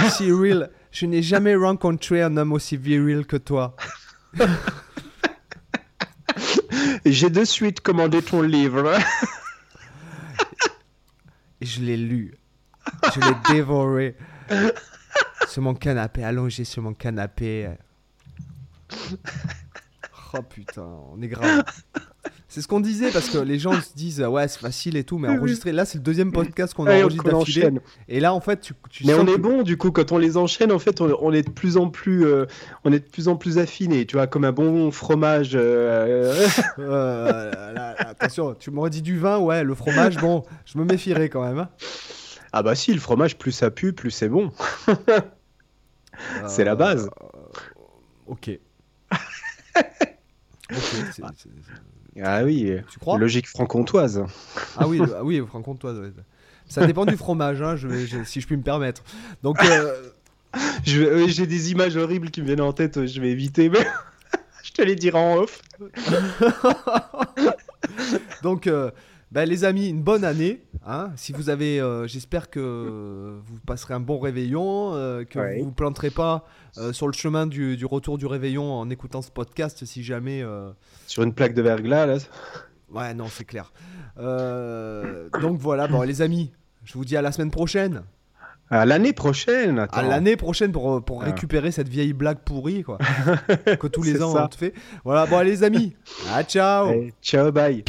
Cyril, je n'ai jamais rencontré un homme aussi viril que toi. J'ai de suite commandé ton livre. Et je l'ai lu. Je l'ai dévoré. Sur mon canapé, allongé sur mon canapé. Oh putain, on est grave. C'est ce qu'on disait parce que les gens se disent ouais c'est facile et tout mais enregistrer là c'est le deuxième podcast qu'on Allez, enregistre d'affilée et là en fait tu, tu Mais on est que- bon du coup quand on les enchaîne en fait on, on est de plus en plus euh, on est de plus en plus affiné tu vois comme un bon fromage euh, Euh, là, là, attention tu m'aurais dit du vin ouais le fromage bon je me méfierais quand même hein. ah bah si le fromage plus ça pue plus c'est bon C'est la base. Euh, ok ok c'est- c'est- c'est- ah oui tu crois? logique franc-comtoise Ah oui, ah oui, franc-comtois. ouais. Ça dépend du fromage, hein, je vais- je- si je puis me permettre. Donc, euh, j'ai des images horribles qui me viennent en tête je vais éviter mais je te les dirai en off donc euh, ben, les amis, une bonne année. hein. si vous avez, euh, j'espère que vous passerez un bon réveillon, euh, que Ouais. vous vous planterez pas euh, sur le chemin du, du retour du réveillon en écoutant ce podcast, si jamais. sur une plaque de verglas là Ouais, non, c'est clair. Donc voilà, bon les amis, je vous dis à la semaine prochaine. à l'année prochaine attends. À l'année prochaine pour, pour Ah. récupérer cette vieille blague pourrie quoi. que tous les ans ça. on te fait. Voilà, bon les amis. Ah ciao. Allez, ciao bye